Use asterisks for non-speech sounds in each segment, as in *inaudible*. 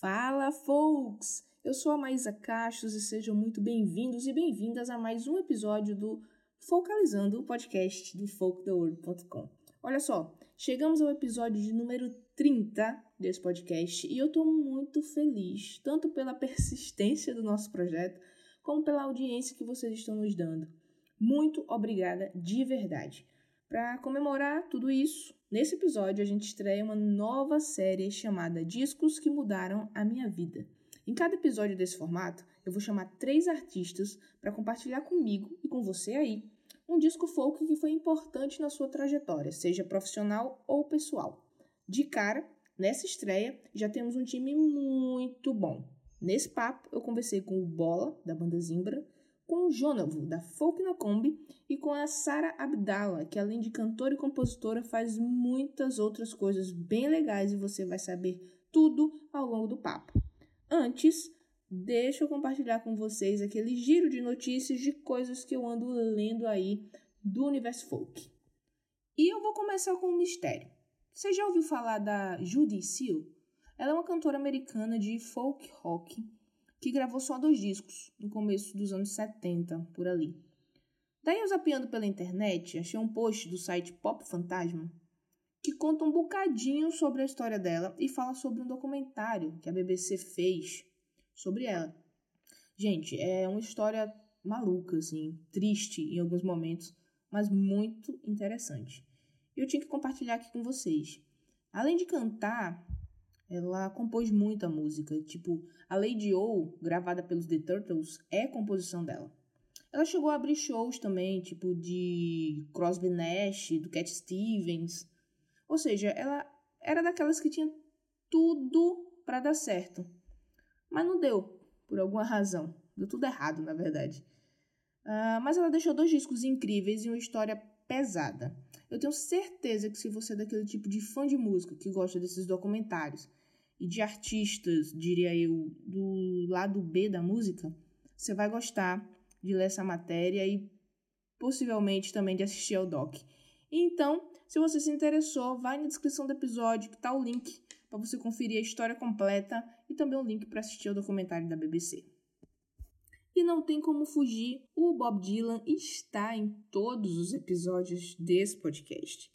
Fala, folks! Eu sou a Maísa Castros e sejam muito bem-vindos e bem-vindas a mais um episódio do Focalizando, o podcast do folktheworld.com. Olha só, chegamos ao episódio de número 30 desse podcast e eu tô muito feliz, tanto pela persistência do nosso projeto, como pela audiência que vocês estão nos dando. Muito obrigada de verdade. Para comemorar tudo isso, nesse episódio a gente estreia uma nova série chamada Discos que Mudaram a Minha Vida. Em cada episódio desse formato, eu vou chamar três artistas para compartilhar comigo e com você aí um disco folk que foi importante na sua trajetória, seja profissional ou pessoal. De cara, nessa estreia, já temos um time muito bom. Nesse papo, eu conversei com o Bola, da banda Zimbra, com o Jonavo, da Folk na Kombi, e com a Sara Abdala, que além de cantora e compositora, faz muitas outras coisas bem legais e você vai saber tudo ao longo do papo. Antes, deixa eu compartilhar com vocês aquele giro de notícias de coisas que eu ando lendo aí do universo folk. E eu vou começar com um mistério. Você já ouviu falar da Judy Seal? Ela é uma cantora americana de folk rock que gravou só dois discos, no começo dos anos 70, por ali. Daí eu zapeando pela internet, achei um post do site Pop Fantasma que conta um bocadinho sobre a história dela e fala sobre um documentário que a BBC fez sobre ela. Gente, é uma história maluca, assim, triste em alguns momentos, mas muito interessante. Eu tinha que compartilhar aqui com vocês. Além de cantar, ela compôs muita música, tipo, a Lady O, gravada pelos The Turtles, é composição dela. Ela chegou a abrir shows também, tipo de Crosby Nash, do Cat Stevens. Ou seja, ela era daquelas que tinha tudo para dar certo. Mas não deu, por alguma razão. Deu tudo errado, na verdade. Uh, mas ela deixou dois discos incríveis e uma história pesada. Eu tenho certeza que se você é daquele tipo de fã de música que gosta desses documentários e de artistas, diria eu, do lado B da música, você vai gostar de ler essa matéria e possivelmente também de assistir ao doc. Então, se você se interessou, vai na descrição do episódio que está o link para você conferir a história completa e também o link para assistir ao documentário da BBC. E não tem como fugir, o Bob Dylan está em todos os episódios desse podcast.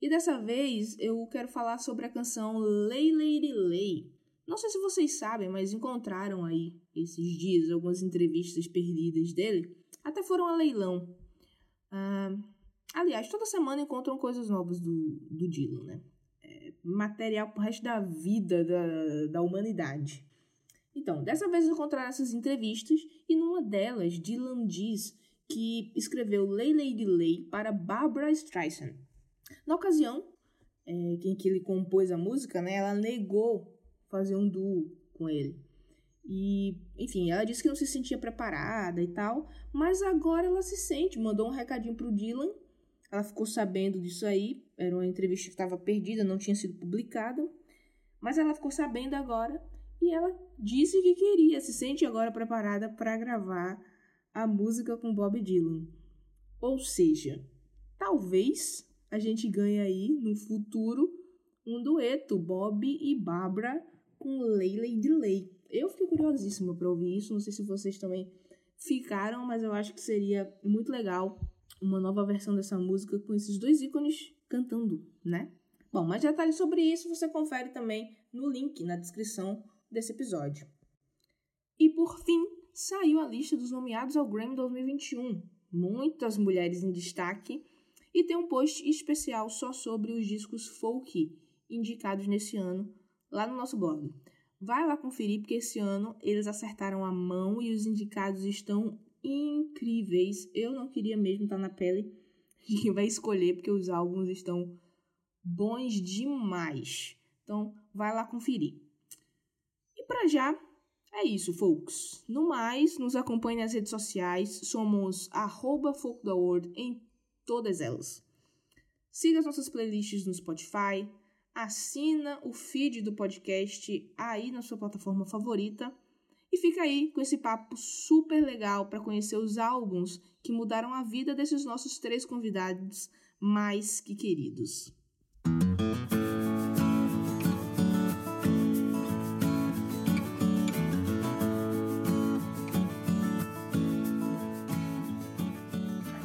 E dessa vez eu quero falar sobre a canção Lay Lady Lay. Não sei se vocês sabem, mas encontraram aí esses dias algumas entrevistas perdidas dele. Até foram a leilão. Ah, aliás, toda semana encontram coisas novas do, do Dylan, né? É material pro resto da vida da, da humanidade. Então, dessa vez encontraram essas entrevistas e numa delas, Dylan diz que escreveu Lay Lady Lay para Barbara Streisand. Na ocasião é, em que ele compôs a música, né, ela negou fazer um duo com ele. E, enfim, ela disse que não se sentia preparada e tal, mas agora ela se sente. Mandou um recadinho pro Dylan. Ela ficou sabendo disso aí. Era uma entrevista que estava perdida, não tinha sido publicada. Mas ela ficou sabendo agora e ela disse que queria, se sente agora preparada para gravar a música com Bob Dylan. Ou seja, talvez a gente ganhe aí no futuro um dueto Bob e Barbara com Leila Delay. Eu fiquei curiosíssima para ouvir isso, não sei se vocês também ficaram, mas eu acho que seria muito legal uma nova versão dessa música com esses dois ícones cantando, né? Bom, mais detalhes sobre isso você confere também no link na descrição desse episódio. E por fim, saiu a lista dos nomeados ao Grammy 2021. Muitas mulheres em destaque e tem um post especial só sobre os discos folk indicados nesse ano lá no nosso blog. Vai lá conferir porque esse ano eles acertaram a mão e os indicados estão incríveis. Eu não queria mesmo estar na pele *laughs* de quem vai escolher porque os álbuns estão bons demais. Então, vai lá conferir. E para já, é isso, folks. No mais, nos acompanhe nas redes sociais. Somos arroba em todas elas. Siga as nossas playlists no Spotify. Assina o feed do podcast aí na sua plataforma favorita. E fica aí com esse papo super legal para conhecer os álbuns que mudaram a vida desses nossos três convidados mais que queridos.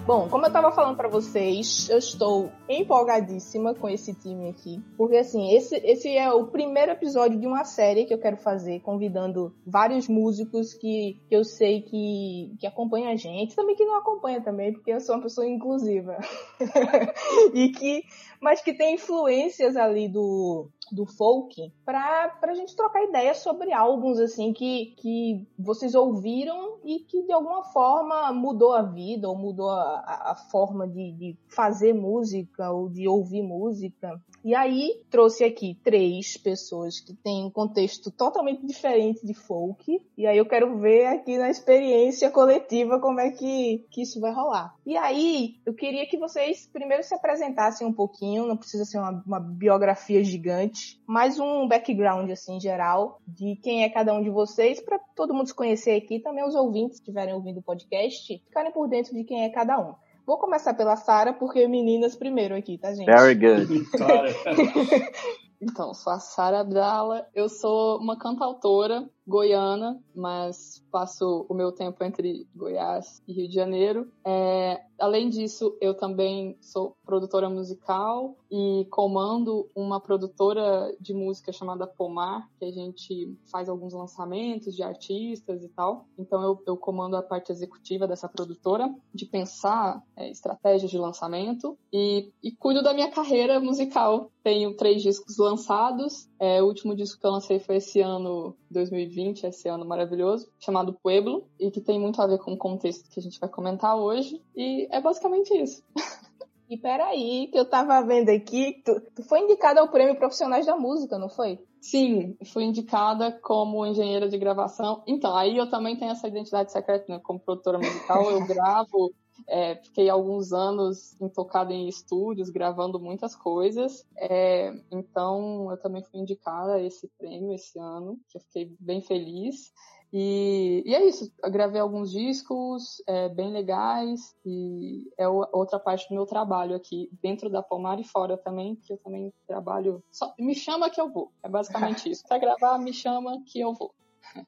Bom, como eu tava falando para vocês, eu estou empolgadíssima com esse time aqui, porque assim, esse, esse é o primeiro episódio de uma série que eu quero fazer, convidando vários músicos que, que eu sei que, que acompanham a gente, também que não acompanha também, porque eu sou uma pessoa inclusiva. *laughs* e que mas que tem influências ali do, do folk pra, pra gente trocar ideias sobre álbuns assim que, que vocês ouviram e que de alguma forma mudou a vida ou mudou a, a forma de, de fazer música ou de ouvir música. E aí trouxe aqui três pessoas que têm um contexto totalmente diferente de folk. E aí eu quero ver aqui na experiência coletiva como é que, que isso vai rolar. E aí eu queria que vocês primeiro se apresentassem um pouquinho, não precisa ser uma, uma biografia gigante, mas um background assim geral de quem é cada um de vocês para todo mundo se conhecer aqui, também os ouvintes que estiverem ouvindo o podcast, ficarem por dentro de quem é cada um. Vou começar pela Sara, porque meninas primeiro aqui, tá, gente? Very good. *laughs* *laughs* então, sou a Sara Abdala, eu sou uma cantautora goiana, mas passo o meu tempo entre Goiás e Rio de Janeiro. É, além disso, eu também sou produtora musical e comando uma produtora de música chamada Pomar, que a gente faz alguns lançamentos de artistas e tal. Então eu, eu comando a parte executiva dessa produtora, de pensar é, estratégias de lançamento e, e cuido da minha carreira musical. Tenho três discos lançados. É, o último disco que eu lancei foi esse ano, 2020 2020, esse ano maravilhoso, chamado Pueblo, e que tem muito a ver com o contexto que a gente vai comentar hoje. E é basicamente isso. *laughs* E peraí, que eu tava vendo aqui, tu, tu foi indicada ao Prêmio Profissionais da Música, não foi? Sim, fui indicada como engenheira de gravação. Então, aí eu também tenho essa identidade secreta, né? Como produtora musical, eu *laughs* gravo é, fiquei alguns anos intocada em estúdios, gravando muitas coisas. É, então, eu também fui indicada a esse prêmio esse ano, que eu fiquei bem feliz. E, e, é isso, eu gravei alguns discos é, bem legais e é outra parte do meu trabalho aqui, dentro da Palmar e fora também, que eu também trabalho. Só, me chama que eu vou, é basicamente *laughs* isso. Pra gravar, me chama que eu vou.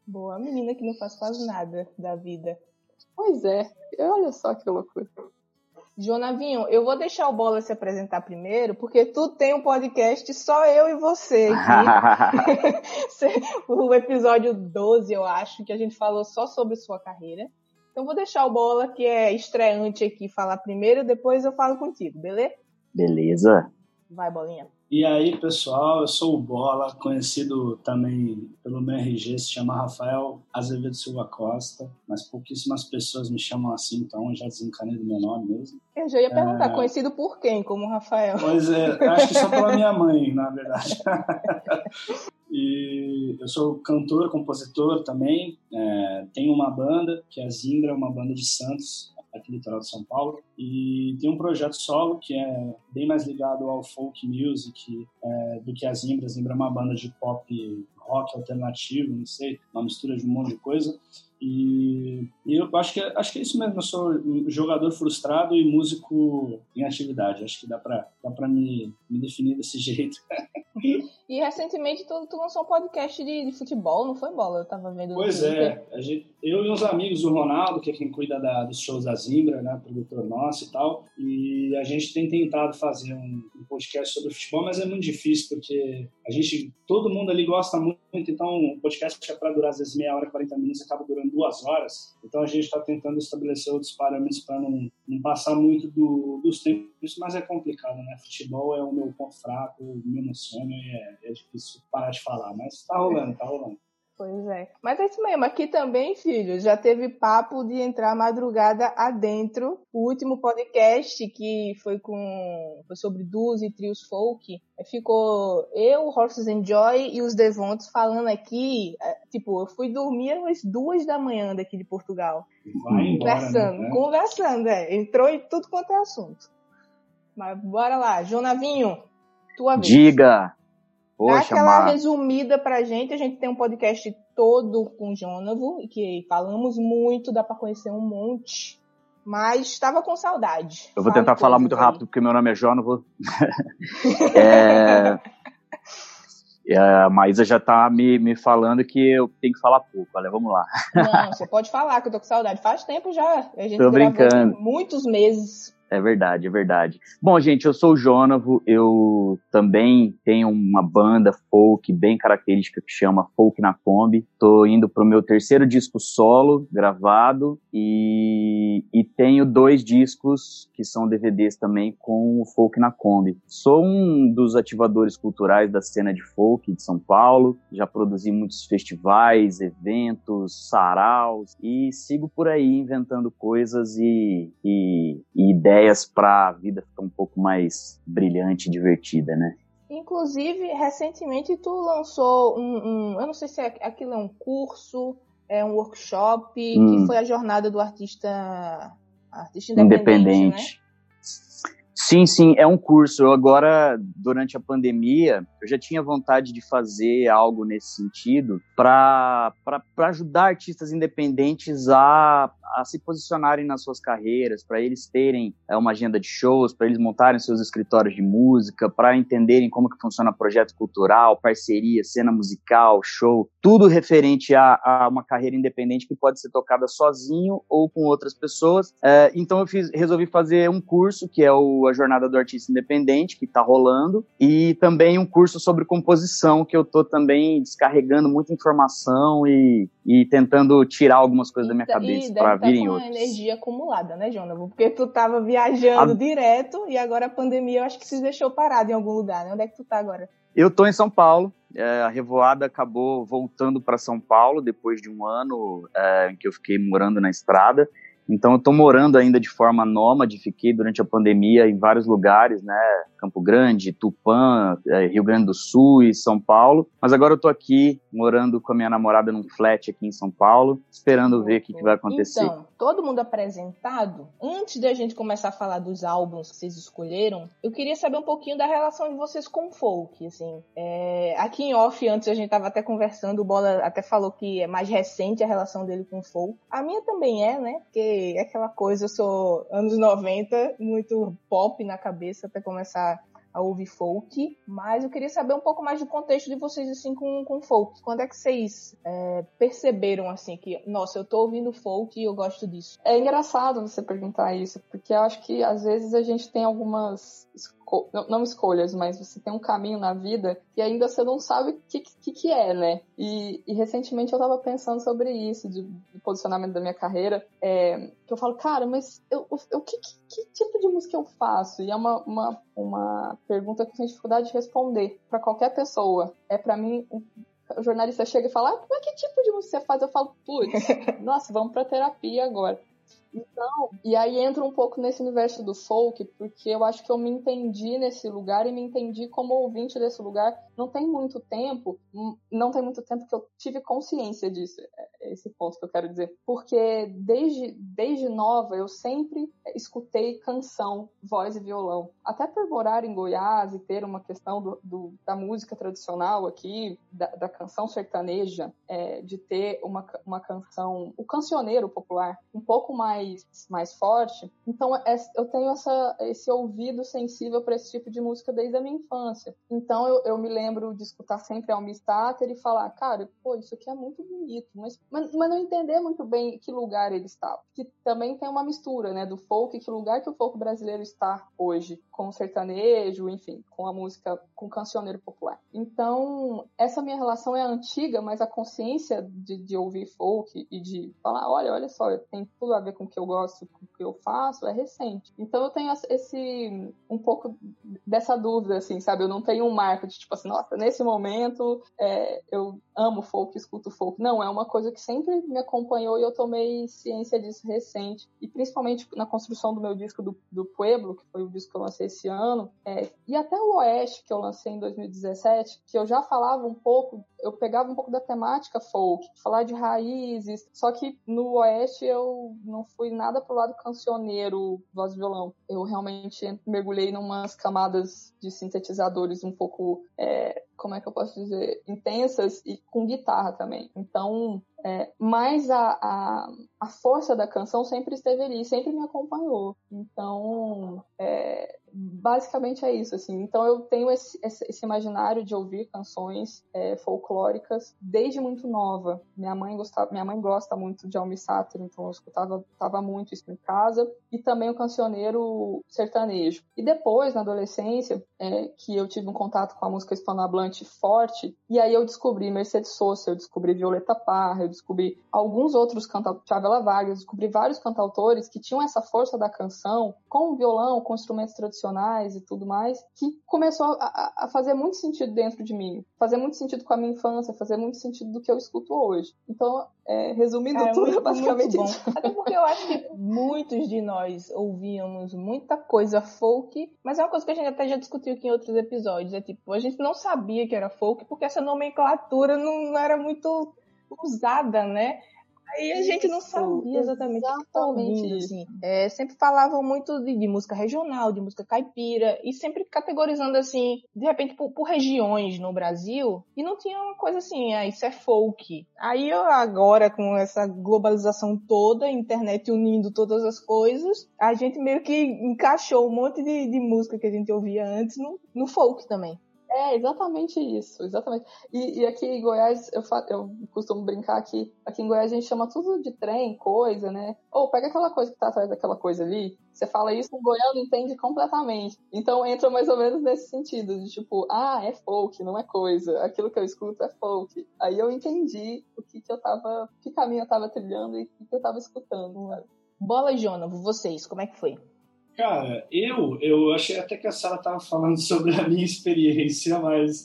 Boa, menina que não faz quase nada da vida. Pois é, olha só que loucura. Jonavinho, eu vou deixar o Bola se apresentar primeiro, porque tu tem um podcast só eu e você aqui. *laughs* o episódio 12, eu acho, que a gente falou só sobre sua carreira. Então vou deixar o Bola, que é estreante aqui, falar primeiro, depois eu falo contigo, beleza? Beleza. Vai, Bolinha. E aí, pessoal, eu sou o Bola, conhecido também pelo meu RG, se chama Rafael Azevedo Silva Costa, mas pouquíssimas pessoas me chamam assim, então já desencanei do meu nome mesmo. Eu já ia perguntar, é... conhecido por quem, como Rafael? Pois é, acho que só pela minha mãe, na verdade. *laughs* e eu sou cantor, compositor também, é, tenho uma banda, que é a Zimbra, uma banda de Santos, aqui litoral de São Paulo. E tem um projeto solo que é bem mais ligado ao folk music é, do que a Zimbra. A Zimbra é uma banda de pop rock alternativo, não sei, uma mistura de um monte de coisa. E, e, eu acho que, acho que é isso mesmo. Eu sou jogador frustrado e músico em atividade. Acho que dá pra, dá me, me definir desse *laughs* jeito. E recentemente tu, tu lançou um podcast de, de, futebol, não foi bola? Eu tava vendo. Pois é. Gente, eu e uns amigos, o Ronaldo, que é quem cuida da, dos shows da Zimbra, né, produtor nosso e tal. E a gente tem tentado fazer um, um podcast sobre futebol, mas é muito difícil porque a gente, todo mundo ali gosta muito, então o podcast é para durar às vezes meia hora, 40 minutos, acaba durando duas horas. Então a gente está tentando estabelecer outros parâmetros para não, não passar muito do, dos tempos, mas é complicado, né? Futebol é o meu ponto fraco, me emociona e é, é difícil parar de falar, mas está rolando, está rolando. Pois é. Mas é isso mesmo. Aqui também, filho, já teve papo de entrar madrugada adentro. O último podcast que foi com foi sobre duos e trios folk, é, ficou eu, Horses and Joy e os Devontos falando aqui. É, tipo, eu fui dormir às duas da manhã daqui de Portugal. Vai embora, conversando, né? conversando, é. Entrou em tudo quanto é assunto. Mas bora lá, Jonavinho, tua vez. Diga! Poxa, Dá aquela Mar... resumida pra gente. A gente tem um podcast todo com o Jonavo, que falamos muito, dá pra conhecer um monte. Mas estava com saudade. Eu vou tentar falar muito aí. rápido, porque meu nome é Jonavo. *laughs* é... A Maísa já tá me, me falando que eu tenho que falar pouco. Olha, vamos lá. Não, você pode falar, que eu tô com saudade. Faz tempo já. A gente tô brincando. muitos meses é verdade, é verdade. Bom, gente, eu sou o Jonavo, eu também tenho uma banda folk bem característica que chama Folk na Kombi. Tô indo pro meu terceiro disco solo gravado e, e tenho dois discos que são DVDs também com o Folk na Kombi. Sou um dos ativadores culturais da cena de folk de São Paulo, já produzi muitos festivais, eventos, saraus e sigo por aí inventando coisas e, e, e ideias ideias para a vida ficar um pouco mais brilhante e divertida, né? Inclusive, recentemente tu lançou um, um, eu não sei se é, aquilo é um curso, é um workshop, hum. que foi a jornada do artista, artista independente, independente. Né? Sim, sim, é um curso. Eu agora, durante a pandemia, eu já tinha vontade de fazer algo nesse sentido para ajudar artistas independentes a a se posicionarem nas suas carreiras, para eles terem é, uma agenda de shows, para eles montarem seus escritórios de música, para entenderem como que funciona projeto cultural, parceria, cena musical, show, tudo referente a, a uma carreira independente que pode ser tocada sozinho ou com outras pessoas. É, então eu fiz, resolvi fazer um curso que é o a Jornada do Artista Independente que está rolando e também um curso sobre composição que eu estou também descarregando muita informação e, e tentando tirar algumas coisas da minha cabeça para tá virem com outros. energia acumulada, né, Jonathan? Porque tu tava viajando a... direto e agora a pandemia eu acho que se deixou parado em algum lugar, né? Onde é que tu tá agora? Eu tô em São Paulo. É, a Revoada acabou voltando para São Paulo depois de um ano é, em que eu fiquei morando na estrada. Então eu estou morando ainda de forma nômade, fiquei durante a pandemia em vários lugares, né? Campo Grande, Tupã, é, Rio Grande do Sul e São Paulo. Mas agora eu tô aqui morando com a minha namorada num flat aqui em São Paulo, esperando ver o que, que vai acontecer. Então, todo mundo apresentado. Antes da gente começar a falar dos álbuns que vocês escolheram, eu queria saber um pouquinho da relação de vocês com o folk, assim. É, aqui em off, antes a gente tava até conversando, o Bola até falou que é mais recente a relação dele com o folk. A minha também é, né? Porque é aquela coisa, eu sou anos 90, muito pop na cabeça até começar a ouvir folk, mas eu queria saber um pouco mais do contexto de vocês assim com, com folk. Quando é que vocês é, perceberam assim que, nossa, eu tô ouvindo folk e eu gosto disso? É engraçado você perguntar isso, porque eu acho que às vezes a gente tem algumas não, não, escolhas, mas você tem um caminho na vida e ainda você não sabe o que, que, que, é, né? E, e, recentemente eu tava pensando sobre isso, de, de posicionamento da minha carreira, é, que eu falo, cara, mas eu, eu, que, que, tipo de música eu faço? E é uma, uma, uma pergunta que eu tenho dificuldade de responder para qualquer pessoa. É para mim, o jornalista chega e fala, ah, mas que tipo de música você faz? Eu falo, putz, *laughs* nossa, vamos pra terapia agora. Então, e aí entra um pouco nesse universo do folk, porque eu acho que eu me entendi nesse lugar e me entendi como ouvinte desse lugar. Não tem muito tempo, hum, não tem muito tempo que eu tive consciência disso, é, é esse ponto que eu quero dizer. Porque desde, desde nova eu sempre escutei canção, voz e violão. Até por morar em Goiás e ter uma questão do, do da música tradicional aqui, da, da canção sertaneja, é, de ter uma, uma canção, o cancioneiro popular, um pouco mais mais, mais forte. Então é, eu tenho essa, esse ouvido sensível para esse tipo de música desde a minha infância. Então eu, eu me lembro de escutar sempre Almi Stater e falar, cara, pô, isso aqui é muito bonito, mas, mas, mas não entender muito bem que lugar ele está. Que também tem uma mistura, né, do folk, que lugar que o folk brasileiro está hoje, com o sertanejo, enfim, com a música, com o cancioneiro popular. Então, essa minha relação é antiga, mas a consciência de, de ouvir folk e de falar, olha, olha só, tem tudo a ver com que eu gosto, com o que eu faço, é recente. Então eu tenho esse um pouco dessa dúvida, assim, sabe? Eu não tenho um marco de tipo assim, nossa, nesse momento é, eu amo folk, escuto folk. Não, é uma coisa que sempre me acompanhou e eu tomei ciência disso recente. E principalmente na construção do meu disco do, do Pueblo, que foi o disco que eu lancei esse ano, é, e até o Oeste, que eu lancei em 2017, que eu já falava um pouco, eu pegava um pouco da temática folk, falar de raízes, só que no Oeste eu não fui nada pro lado cancioneiro, voz e violão. Eu realmente mergulhei em umas camadas de sintetizadores um pouco, é, como é que eu posso dizer, intensas e com guitarra também. Então, é, mas a, a, a, força da canção sempre esteve ali, sempre me acompanhou. Então, é, basicamente é isso, assim. Então eu tenho esse, esse imaginário de ouvir canções é, folclóricas desde muito nova. Minha mãe gostava, minha mãe gosta muito de Almi Sater, então eu escutava tava muito isso em casa e também o cancioneiro sertanejo. E depois, na adolescência, é, que eu tive um contato com a música hispanohablante forte, e aí eu descobri Mercedes Sosa, eu descobri Violeta Parra, eu descobri alguns outros cantautores, Chavela Vargas, descobri vários cantautores que tinham essa força da canção com violão, com instrumentos tradicionais e tudo mais, que começou a, a, fazer muito sentido dentro de mim, fazer muito sentido com a minha infância, fazer muito sentido do que eu escuto hoje. Então, é, resumindo é, tudo, muito, basicamente muito bom. Até porque eu acho que muitos de nós ouvíamos muita coisa folk, mas é uma coisa que a gente até já discutiu aqui em outros episódios. É tipo, a gente não sabia que era folk porque essa nomenclatura não era muito usada, né? Aí a gente não sabia exatamente, o que assim. É, sempre falavam muito de, de, música regional, de música caipira, e sempre categorizando, assim, de repente, por, por, regiões no Brasil, e não tinha uma coisa assim, ah, isso é folk. Aí eu, agora, com essa globalização toda, internet unindo todas as coisas, a gente meio que encaixou um monte de, de música que a gente ouvia antes no, no folk também. É, exatamente isso, exatamente. E, e aqui em Goiás, eu, eu costumo brincar que aqui em Goiás a gente chama tudo de trem, coisa, né? Ou pega aquela coisa que tá atrás daquela coisa ali, você fala isso, o goiano entende completamente. Então entra mais ou menos nesse sentido, de tipo, ah, é folk, não é coisa. Aquilo que eu escuto é folk. Aí eu entendi o que, que eu tava, que caminho eu tava trilhando e o que, que eu tava escutando, sabe? Bola e vocês, como é que foi? Cara, eu, eu achei até que a Sara estava falando *laughs* sobre a minha experiência, mas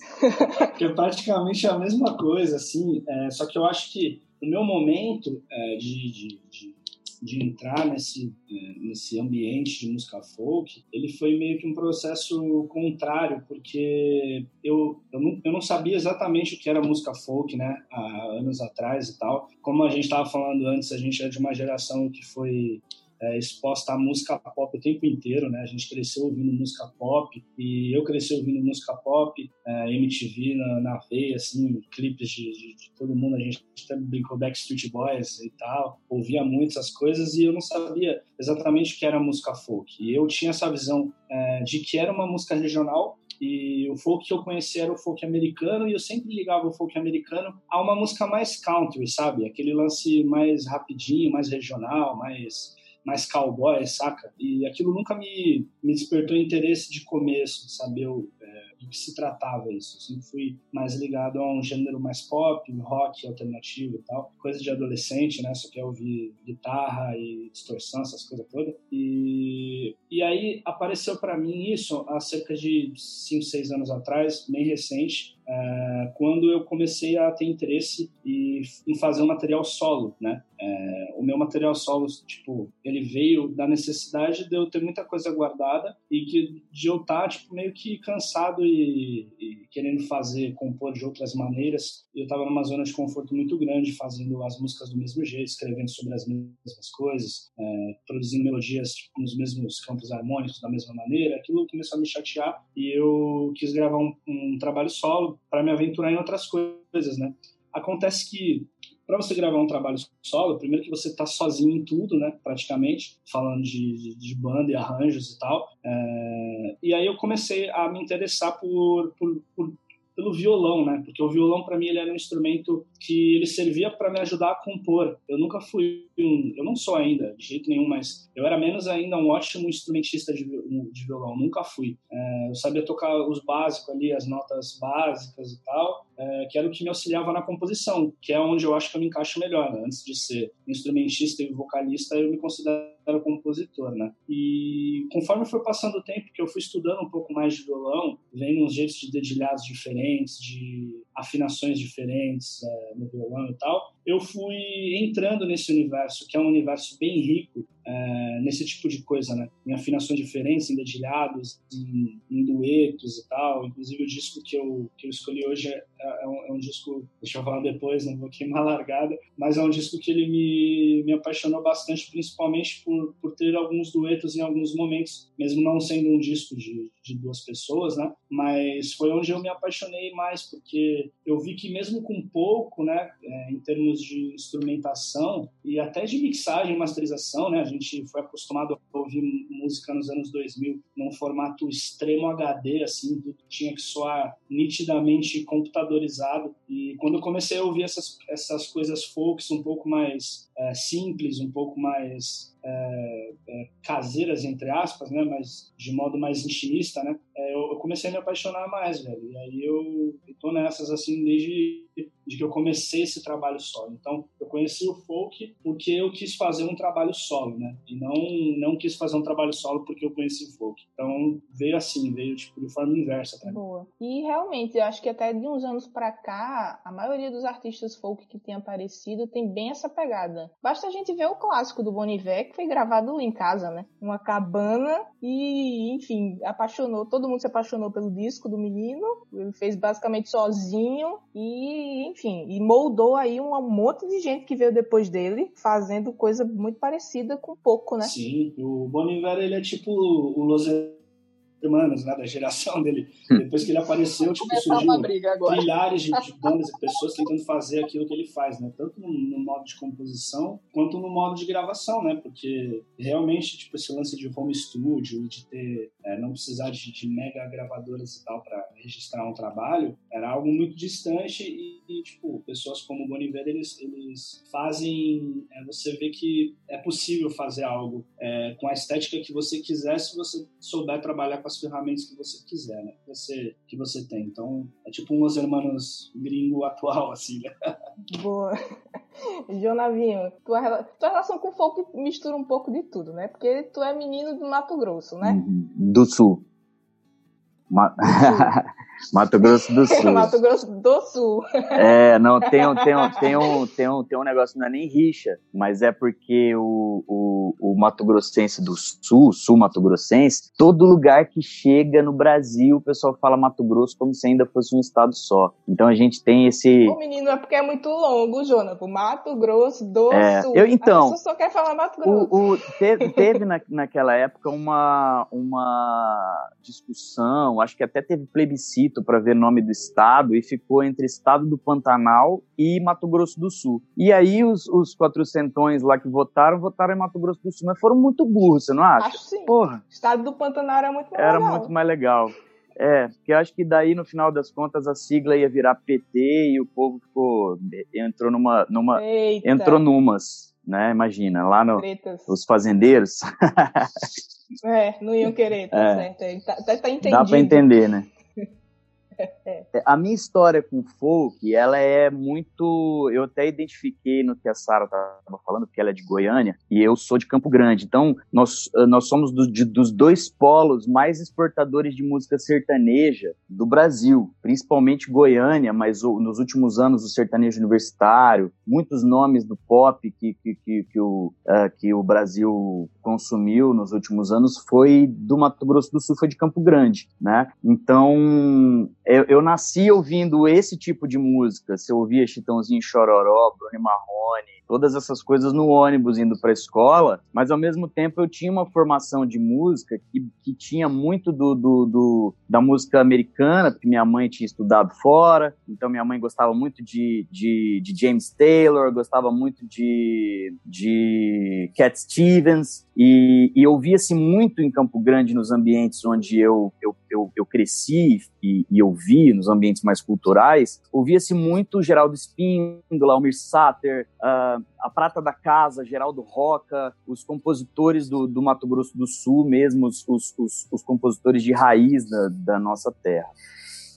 que é praticamente a mesma coisa, assim. É, só que eu acho que o meu momento é, de, de, de, de, entrar nesse, é, nesse ambiente de música folk, ele foi meio que um processo contrário, porque eu, eu, não, eu não sabia exatamente o que era música folk, né, há anos atrás e tal. Como a gente estava falando antes, a gente é de uma geração que foi é, exposta à música pop o tempo inteiro, né? A gente cresceu ouvindo música pop e eu cresci ouvindo música pop, é, MTV na, na veia, assim, clipes de, de, de, todo mundo. A gente também brincou Backstreet Boys e tal, ouvia muitas coisas e eu não sabia exatamente o que era música folk. E eu tinha essa visão é, de que era uma música regional e o folk que eu conhecia era o folk americano e eu sempre ligava o folk americano a uma música mais country, sabe? Aquele lance mais rapidinho, mais regional, mais mais cowboy, saca? E aquilo nunca me, me despertou interesse de começo, de saber o, é, do que se tratava isso. Eu sempre fui mais ligado a um gênero mais pop, rock alternativo e tal. Coisa de adolescente, né? Só quer ouvir guitarra e distorção, essas coisas todas. E, e aí apareceu para mim isso há cerca de 5, 6 anos atrás, bem recente, é, quando eu comecei a ter interesse em fazer um material solo, né? É, o meu material solo, tipo, ele veio da necessidade de eu ter muita coisa guardada e que, de eu estar, tá, tipo, meio que cansado e, e querendo fazer, compor de outras maneiras. Eu estava numa zona de conforto muito grande, fazendo as músicas do mesmo jeito, escrevendo sobre as mesmas coisas, é, produzindo melodias tipo, nos mesmos campos harmônicos da mesma maneira. Aquilo começou a me chatear e eu quis gravar um, um trabalho solo para me aventurar em outras coisas, né? Acontece que para você gravar um trabalho solo, primeiro que você está sozinho em tudo, né, praticamente, falando de, de, de banda e arranjos e tal. É... e aí eu comecei a me interessar por, por, por pelo violão, né? Porque o violão para mim ele era um instrumento que ele servia para me ajudar a compor. Eu nunca fui um, eu não sou ainda de jeito nenhum, mas eu era menos ainda um ótimo instrumentista de, de violão. Nunca fui. É, eu sabia tocar os básicos ali, as notas básicas e tal, é, que era o que me auxiliava na composição, que é onde eu acho que eu me encaixo melhor. Né? Antes de ser instrumentista e vocalista, eu me considero compositor, né? E conforme foi passando o tempo que eu fui estudando um pouco mais de violão, vendo uns jeitos de dedilhados diferentes, de afinações diferentes é, no violão e tal, eu fui entrando nesse universo, que é um universo bem rico é, nesse tipo de coisa, né? Em afinações diferentes, em dedilhados, em, em, duetos e tal. Inclusive o disco que eu, que eu escolhi hoje é, é, um, é, um, disco, deixa eu falar depois, não vou queimar a largada, mas é um disco que ele me, me apaixonou bastante, principalmente por, por ter alguns duetos em alguns momentos, mesmo não sendo um disco de, de duas pessoas, né? Mas foi onde eu me apaixonei mais, porque eu vi que mesmo com pouco, né, é, em termos termos de instrumentação e até de mixagem e masterização, né? A gente foi acostumado a ouvir música nos anos 2000 num formato extremo HD, assim, tudo tinha que soar nitidamente computadorizado. E quando eu comecei a ouvir essas, essas coisas folks um pouco mais é, simples, um pouco mais é, é, caseiras, entre aspas, né? Mas de modo mais intimista, né? É, eu, eu, comecei a me apaixonar mais, velho. E aí eu, eu tô nessas, assim, desde de que eu comecei esse trabalho solo. Então, eu conheci o folk porque eu quis fazer um trabalho solo, né? E não não quis fazer um trabalho solo porque eu conheci o folk. Então, veio assim, veio tipo de forma inversa pra Boa. E realmente, eu acho que até de uns anos para cá, a maioria dos artistas folk que tem aparecido tem bem essa pegada. Basta a gente ver o clássico do Bon Iver, que foi gravado em casa, né? Uma cabana e, enfim, apaixonou, todo mundo se apaixonou pelo disco do menino. Ele fez basicamente sozinho e, enfim, e moldou aí um, monte de gente que veio depois dele, fazendo coisa muito parecida com pouco, né? Sim, o Bon Iver, ele é tipo o Los Hermanos, né, da geração dele. Hum. Depois que ele apareceu, tipo, surgiu milhares de, de, bandas e pessoas tentando fazer aquilo que ele faz, né? Tanto no, no, modo de composição, quanto no modo de gravação, né? Porque realmente, tipo, esse lance de home studio e de ter, é, não precisar de, de, mega gravadoras e tal para registrar um trabalho, era algo muito distante e, e tipo, pessoas como o Boniver, eles, eles fazem, é, você vê que é possível fazer algo é, com a estética que você quiser se você souber trabalhar com as ferramentas que você quiser, né? Que você, que você tem. Então, é tipo um Los Hermanos gringo atual, assim, né? *laughs* Boa. *laughs* Jonavinho, tua, tua relação com o folk mistura um pouco de tudo, né? Porque tu é menino do Mato Grosso, né? Uhum. Do Sul. Ma... *laughs* Mato Grosso do *laughs* Sul. Mato Grosso do Sul. É, não, tem um, tem um, tem um, tem um, tem um negócio, não é nem rixa, mas é porque o, o, o Mato Grossense do Sul, Sul Mato Grossense, todo lugar que chega no Brasil, o pessoal fala Mato Grosso como se ainda fosse um estado só. Então a gente tem esse. O menino é porque é muito longo, Jonas. O Mato Grosso do é, Sul. Eu, então. A só quer falar Mato Grosso. O, o teve teve na, naquela época uma, uma discussão, acho que até teve plebiscito para ver nome do estado e ficou entre estado do Pantanal e Mato Grosso do Sul. E aí os, os quatrocentões lá que votaram, votaram em Mato Grosso do Sul, mas foram muito burros, você não acha? Acho sim. Porra. O estado do Pantanal era muito mais era legal. Era muito mais legal. É, porque eu acho que daí no final das contas a sigla ia virar PT e o povo ficou entrou numa numa Eita. entrou numas, né? Imagina, lá no Tretas. os fazendeiros. é, não iam querer, tá é. certo. Tá, tá, tá entendido. Dá para entender, né? É, a minha história com folk, ela é muito. Eu até identifiquei no que a Sara estava falando, porque ela é de Goiânia e eu sou de Campo Grande. Então, nós, eh, nós somos do, de, dos dois polos mais exportadores de música sertaneja do Brasil, principalmente Goiânia, mas o, nos últimos anos o sertanejo universitário, muitos nomes do pop que, que, que, que o, uh, que o Brasil consumiu nos últimos anos foi do Mato Grosso do Sul, foi de Campo Grande, né? Então, eu, eu, nasci ouvindo esse tipo de música. Se eu ouvia Chitãozinho Chororó, Bruno Marrone, todas essas coisas no ônibus indo para a escola, mas ao mesmo tempo eu tinha uma formação de música que, que tinha muito do, do, do, da música americana, porque minha mãe tinha estudado fora, então minha mãe gostava muito de, de, de James Taylor, gostava muito de, de Cat Stevens, e, e ouvia-se muito em Campo Grande nos ambientes onde eu, eu, eu, eu cresci e, e eu nos ambientes mais culturais, ouvia-se muito Geraldo Espíndola, Almir Sater, uh, a Prata da Casa, Geraldo Roca, os compositores do, do Mato Grosso do Sul mesmo, os, os, os, os compositores de raiz da, da nossa terra.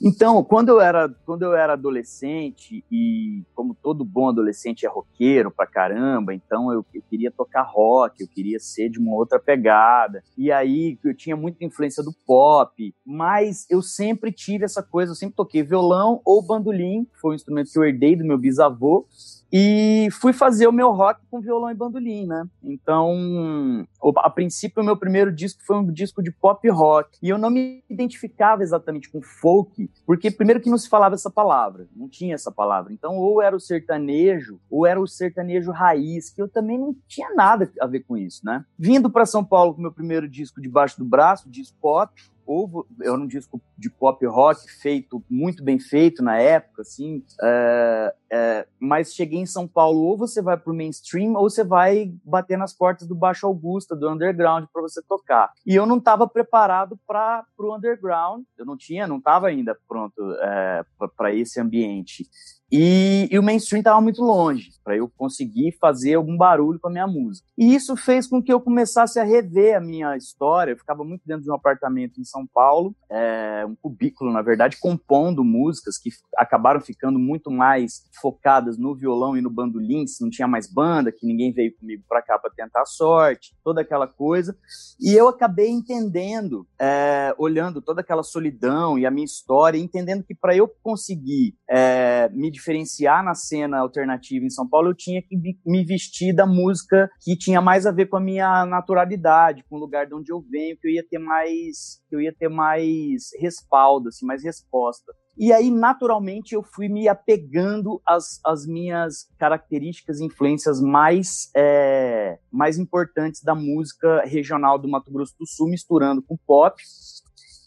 Então, quando eu era, quando eu era adolescente, e como todo bom adolescente é roqueiro pra caramba, então eu, eu, queria tocar rock, eu queria ser de uma outra pegada. E aí eu tinha muita influência do pop, mas eu sempre tive essa coisa, eu sempre toquei violão ou bandolim, que foi um instrumento que eu herdei do meu bisavô, e fui fazer o meu rock com violão e bandolim, né? Então, a princípio, o meu primeiro disco foi um disco de pop rock. E eu não me identificava exatamente com folk, porque primeiro que não se falava essa palavra, não tinha essa palavra. Então, ou era o sertanejo, ou era o sertanejo raiz, que eu também não tinha nada a ver com isso, né? Vindo para São Paulo com meu primeiro disco debaixo do braço, disco pop, ou era um disco de pop rock feito, muito bem feito na época, assim, é, é, mas cheguei em São Paulo, ou você vai pro mainstream, ou você vai bater nas portas do Baixo Augusta, do underground, para você tocar. E eu não estava preparado para o underground, eu não tinha, não estava ainda pronto é, para esse ambiente. E, e, o mainstream estava muito longe para eu conseguir fazer algum barulho com a minha música. E isso fez com que eu começasse a rever a minha história. Eu ficava muito dentro de um apartamento em São Paulo, é, um cubículo, na verdade, compondo músicas que acabaram ficando muito mais focadas no violão e no bandolim, se não tinha mais banda, que ninguém veio comigo para cá para tentar sorte, toda aquela coisa. E eu acabei entendendo, é, olhando toda aquela solidão e a minha história, entendendo que para eu conseguir é, me diferenciar na cena alternativa em São Paulo, eu tinha que me vestir da música que tinha mais a ver com a minha naturalidade, com o lugar de onde eu venho, que eu ia ter mais, que eu ia ter mais respaldo, assim, mais resposta. E aí, naturalmente, eu fui me apegando às, às minhas características e influências mais, é, mais importantes da música regional do Mato Grosso do Sul, misturando com pop.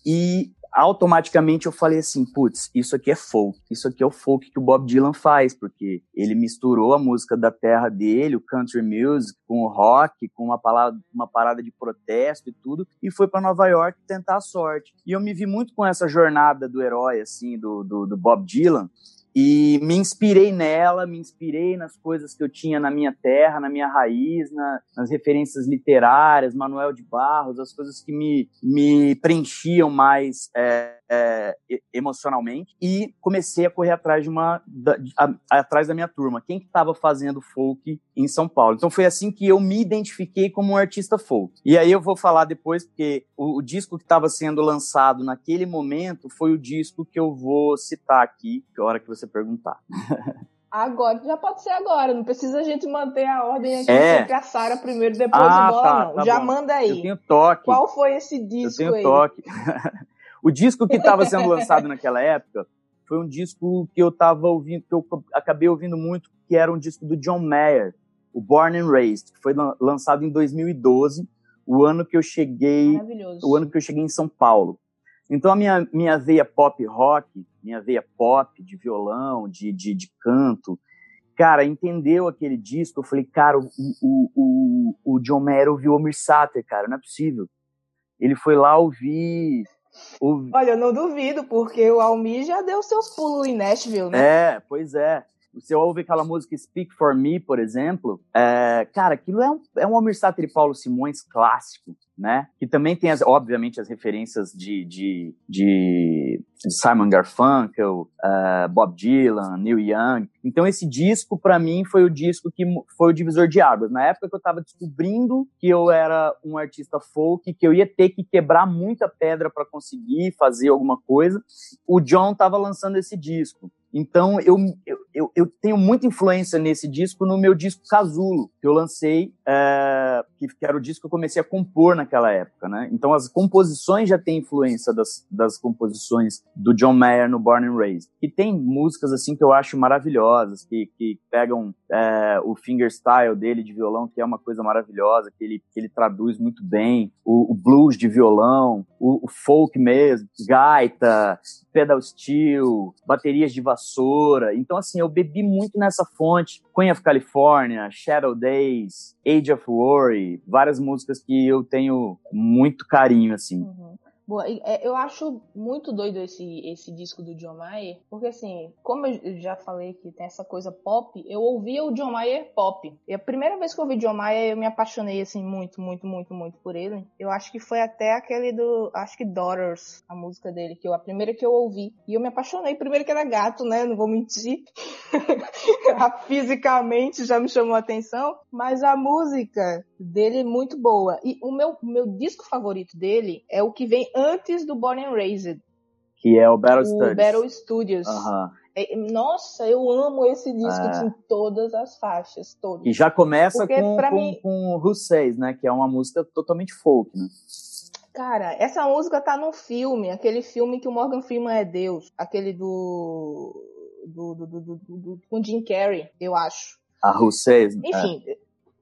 E automaticamente eu falei assim, putz, isso aqui é folk, isso aqui é o folk que o Bob Dylan faz, porque ele misturou a música da terra dele, o country music, com o rock, com uma, palavra, uma parada de protesto e tudo, e foi para Nova York tentar a sorte. E eu me vi muito com essa jornada do herói, assim, do, do, do Bob Dylan, e me inspirei nela, me inspirei nas coisas que eu tinha na minha terra, na minha raiz, na, nas referências literárias, Manuel de Barros, as coisas que me, me preenchiam mais é, é, emocionalmente. E comecei a correr atrás de uma da, a, atrás da minha turma, quem que estava fazendo folk em São Paulo. Então foi assim que eu me identifiquei como um artista folk. E aí eu vou falar depois, porque o, o disco que estava sendo lançado naquele momento foi o disco que eu vou citar aqui, que é hora que você você perguntar. Agora, já pode ser agora, não precisa a gente manter a ordem aqui é. sempre a Sara primeiro, depois ah, o bola, tá, não. Tá já bom. manda aí. Eu tenho toque. Qual foi esse disco Eu tenho aí? toque. *laughs* o disco que estava sendo *laughs* lançado naquela época foi um disco que eu estava ouvindo, que eu acabei ouvindo muito, que era um disco do John Mayer, o Born and Raised, que foi lançado em 2012, o ano que eu cheguei, o ano que eu cheguei em São Paulo. Então a minha, minha veia pop rock, minha veia pop de violão, de, de, de canto, cara, entendeu aquele disco? Eu falei, cara, o, o, o, o John Mayer ouviu Omir Sater, cara, não é possível. Ele foi lá ouvir, ouvir... Olha, eu não duvido, porque o Almir já deu seus pulos em Nashville, né? É, pois é. Você ouve aquela música Speak For Me, por exemplo, é, cara, aquilo é um, é um Almir Sater e Paulo Simões clássico né? Que também tem, as, obviamente, as referências de, de, de Simon Garfunkel, uh, Bob Dylan, Neil Young. Então, esse disco, para mim, foi o disco que foi o divisor de águas. Na época que eu estava descobrindo que eu era um artista folk, que eu ia ter que quebrar muita pedra para conseguir fazer alguma coisa, o John estava lançando esse disco. Então, eu, eu, eu, tenho muita influência nesse disco no meu disco Casulo, que eu lancei, é, que, que, era o disco que eu comecei a compor naquela época, né? Então, as composições já têm influência das, das composições do John Mayer no Born and Raised. E tem músicas, assim, que eu acho maravilhosas, que, que pegam é, o fingerstyle dele de violão, que é uma coisa maravilhosa, que ele, que ele traduz muito bem, o, o blues de violão, o, o folk mesmo, gaita, pedal steel, baterias de vassoura. Então, assim, eu bebi muito nessa fonte. Queen of California, Shadow Days, Age of Worry, várias músicas que eu tenho muito carinho, assim. Uhum. Boa, é, eu acho muito doido esse, esse disco do John Mayer, porque assim, como eu já falei que tem essa coisa pop, eu ouvia o John Mayer pop. E a primeira vez que eu ouvi John Mayer, eu me apaixonei assim muito, muito, muito, muito por ele. Eu acho que foi até aquele do, acho que Daughters, a música dele, que eu a primeira que eu ouvi. E eu me apaixonei, primeiro que era gato, né? Não vou mentir. *laughs* Fisicamente já me chamou a atenção, mas a música dele é muito boa. E o meu, meu disco favorito dele é o que vem antes do Born and Raised. Que é o Battle o Studios. Battle Studios. Uhum. É, nossa, eu amo esse disco é. em todas as faixas, todas. E já começa Porque, com, com, mim... com Who Says, né? Que é uma música totalmente folk, né? Cara, essa música tá no filme, aquele filme que o Morgan Freeman é Deus, aquele do do, do, do, do, do com Jim Carrey, eu acho. A Who Says. Enfim, é.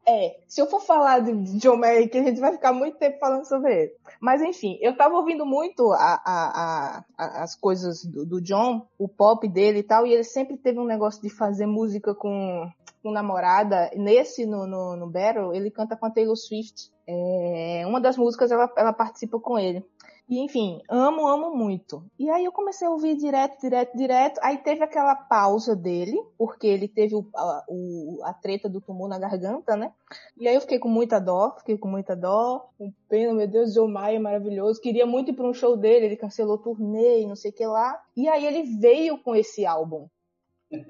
É, se eu for falar de John que a gente vai ficar muito tempo falando sobre ele. Mas enfim, eu tava ouvindo muito a, a, a, as coisas do, do, John, o pop dele e tal, e ele sempre teve um negócio de fazer música com, com namorada. Nesse, no, no, no Battle, ele canta com a Taylor Swift. É, uma das músicas ela, ela participa com ele. E enfim, amo, amo muito. E aí eu comecei a ouvir direto, direto, direto. Aí teve aquela pausa dele, porque ele teve o, a, o, a treta do tumor na garganta, né? E aí eu fiquei com muita dó, fiquei com muita dó. Com pena, meu Deus, Joe Maia maravilhoso. Queria muito ir para um show dele, ele cancelou turnê, não sei o que lá. E aí ele veio com esse álbum.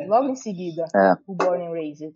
Logo em seguida, é. o Born and Raised.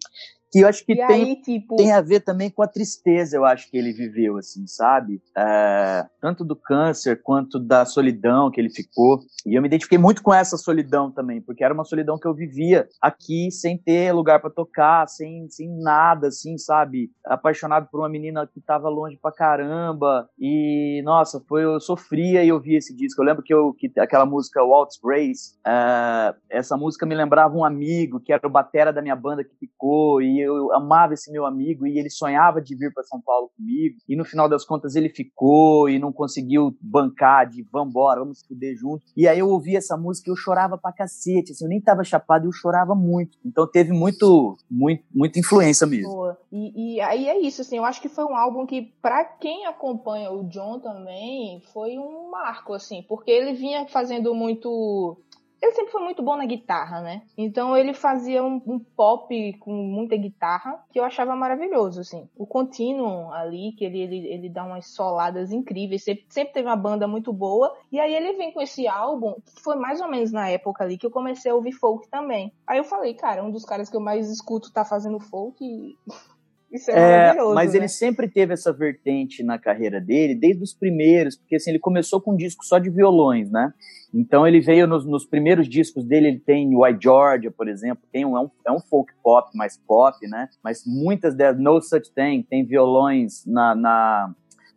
E eu acho que tem, aí, tipo... tem a ver também com a tristeza, eu acho que ele viveu, assim, sabe? É, tanto do câncer quanto da solidão que ele ficou. E eu me identifiquei muito com essa solidão também, porque era uma solidão que eu vivia aqui sem ter lugar para tocar, sem, sem nada, assim, sabe? Apaixonado por uma menina que tava longe pra caramba. E, nossa, foi, eu sofria e eu via esse disco. Eu lembro que, eu, que aquela música Waltz Grace, é, essa música me lembrava um amigo que era o batera da minha banda que ficou. E eu amava esse meu amigo e ele sonhava de vir para São Paulo comigo. E no final das contas ele ficou e não conseguiu bancar de vambora, vamos fuder junto. E aí eu ouvi essa música e eu chorava pra cacete, assim, eu nem tava chapado e eu chorava muito. Então teve muito, muito muita influência mesmo. E, e aí é isso, assim, eu acho que foi um álbum que, para quem acompanha o John também, foi um marco, assim, porque ele vinha fazendo muito ele sempre foi muito bom na guitarra, né? Então ele fazia um, um, pop com muita guitarra que eu achava maravilhoso, assim. O Continuum ali, que ele, ele, ele dá umas soladas incríveis, sempre, sempre teve uma banda muito boa. E aí ele vem com esse álbum, que foi mais ou menos na época ali que eu comecei a ouvir folk também. Aí eu falei, cara, um dos caras que eu mais escuto tá fazendo folk e... *laughs* Isso é, é maravilhoso. Mas né? ele sempre teve essa vertente na carreira dele, desde os primeiros, porque assim, ele começou com um disco só de violões, né? Então ele veio nos, nos primeiros discos dele, ele tem White Georgia, por exemplo, tem um, é, um, é um folk pop, mais pop, né? Mas muitas delas, No Such Thing, tem violões na, na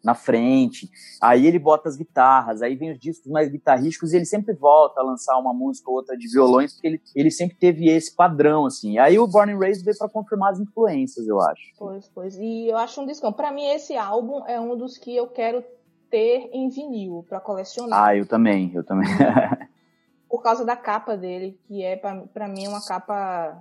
na frente. Aí ele bota as guitarras, aí vem os discos mais guitarrísticos e ele sempre volta a lançar uma música ou outra de violões, porque ele, ele sempre teve esse padrão, assim. Aí o Born and Raised veio para confirmar as influências, eu acho. Pois, pois. E eu acho um discão. Para mim, esse álbum é um dos que eu quero ter em vinil para colecionar. Ah, eu também, eu também. *laughs* Por causa da capa dele, que é para mim uma capa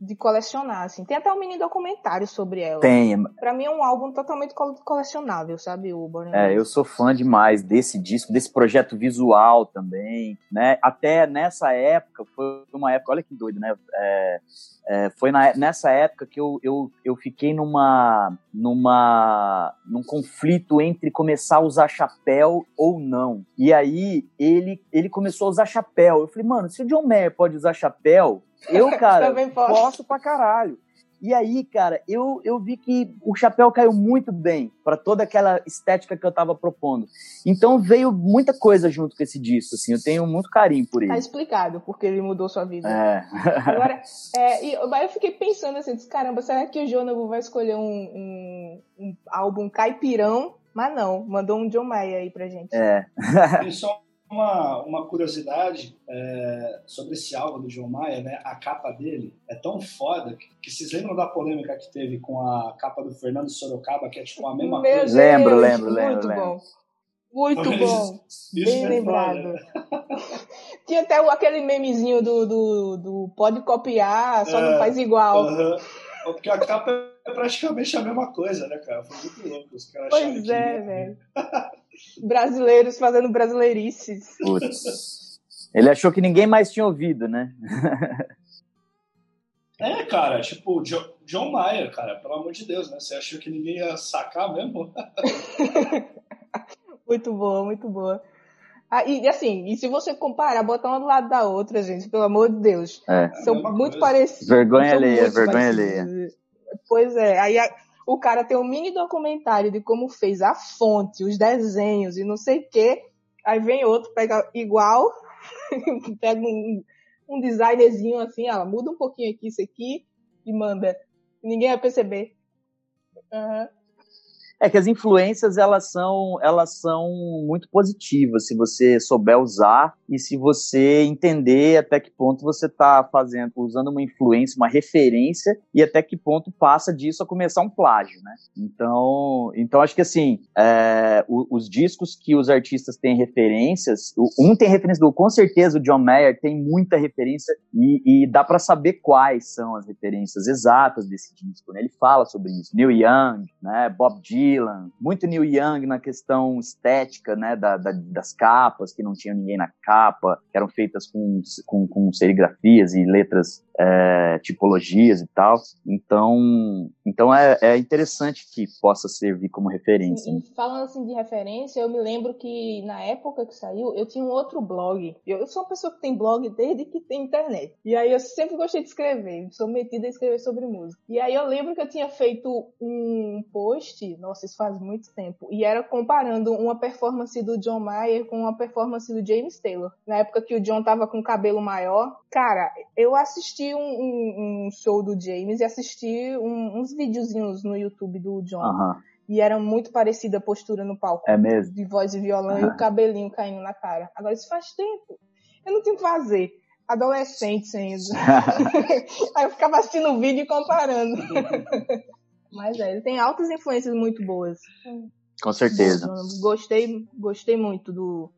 de colecionar, assim. Tem até um mini documentário sobre ela. Tem. Pra mim é um álbum totalmente colecionável, sabe, o Born É, eu sou fã demais desse disco, desse projeto visual também, né? Até nessa época, foi uma época, olha que doido, né? É, é, foi na, nessa época que eu, eu, eu fiquei numa, numa, num conflito entre começar a usar chapéu ou não. E aí ele, ele começou a usar chapéu. Eu falei, mano, se o John Mayer pode usar chapéu, eu, *laughs* cara, posso. posso pra caralho. E aí, cara, eu, eu vi que o chapéu caiu muito bem para toda aquela estética que eu tava propondo. Então veio muita coisa junto com esse disco, assim. Eu tenho muito carinho por ele. Tá explicado porque ele mudou sua vida. É. *laughs* Agora, é, e, eu fiquei pensando assim, caramba, será que o Jonathan vai escolher um, um, um álbum caipirão? Mas não, mandou um John Mayer aí pra gente. É. só uma, uma curiosidade é, sobre esse álbum do João Maia, né? A capa dele é tão foda que, que vocês lembram da polêmica que teve com a capa do Fernando Sorocaba, que é tipo a mesma Meu coisa? Lembro, lembro, lembro. Muito lembro. bom. Muito bom. Bem é lembrado. *laughs* Tinha até aquele memezinho do, do, do pode copiar, só é, não faz igual. Uh -huh. Porque a capa é praticamente a mesma coisa, né, cara? Foi muito louco. Os caras pois é, velho. *laughs* Brasileiros fazendo brasileirices. Putz. Ele achou que ninguém mais tinha ouvido, né? É, cara, tipo, John Mayer, cara, pelo amor de Deus, né? Você achou que ninguém ia sacar mesmo? *laughs* muito boa, muito boa. Ah, e assim, e se você comparar, botar uma do lado da outra, gente, pelo amor de Deus. É. São é muito parecidos. Vergonha alheia, vergonha alheia. Pois é, aí o cara tem um mini documentário de como fez a fonte, os desenhos e não sei o quê. Aí vem outro, pega igual, *laughs* pega um, um designerzinho assim, ela muda um pouquinho aqui, isso aqui, e manda. Ninguém vai perceber. Uhum. É que as influências elas são elas são muito positivas se você souber usar e se você entender até que ponto você está fazendo usando uma influência, uma referência e até que ponto passa disso a começar um plágio, né? Então, então acho que assim é, os discos que os artistas têm referências, um tem referência do com certeza o John Mayer tem muita referência e, e dá para saber quais são as referências exatas desse disco. Né? Ele fala sobre isso. Neil Young, né? Bob Dylan, muito Neil Young na questão estética, né? Da, da, das capas que não tinha ninguém na capa, que eram feitas com, com, com serigrafias e letras é, tipologias e tal. Então, então é, é, interessante que possa servir como referência. E, falando assim de referência, eu me lembro que na época que saiu, eu tinha um outro blog. Eu, eu sou uma pessoa que tem blog desde que tem internet. E aí eu sempre gostei de escrever, sou metida a escrever sobre música. E aí eu lembro que eu tinha feito um post, nossa, isso faz muito tempo, e era comparando uma performance do John Mayer com uma performance do James Taylor. Na época que o John tava com cabelo maior. Cara, eu assisti um, um, um show do James e assisti um, uns videozinhos no YouTube do John. Uhum. E era muito parecida a postura no palco. É mesmo? De voz e violão uhum. e o cabelinho caindo na cara. Agora, isso faz tempo. Eu não tenho o que fazer adolescente ainda. *laughs* Aí eu ficava assistindo o vídeo e comparando. *laughs* Mas é, ele tem altas influências muito boas. Com certeza. Gostei, gostei muito do,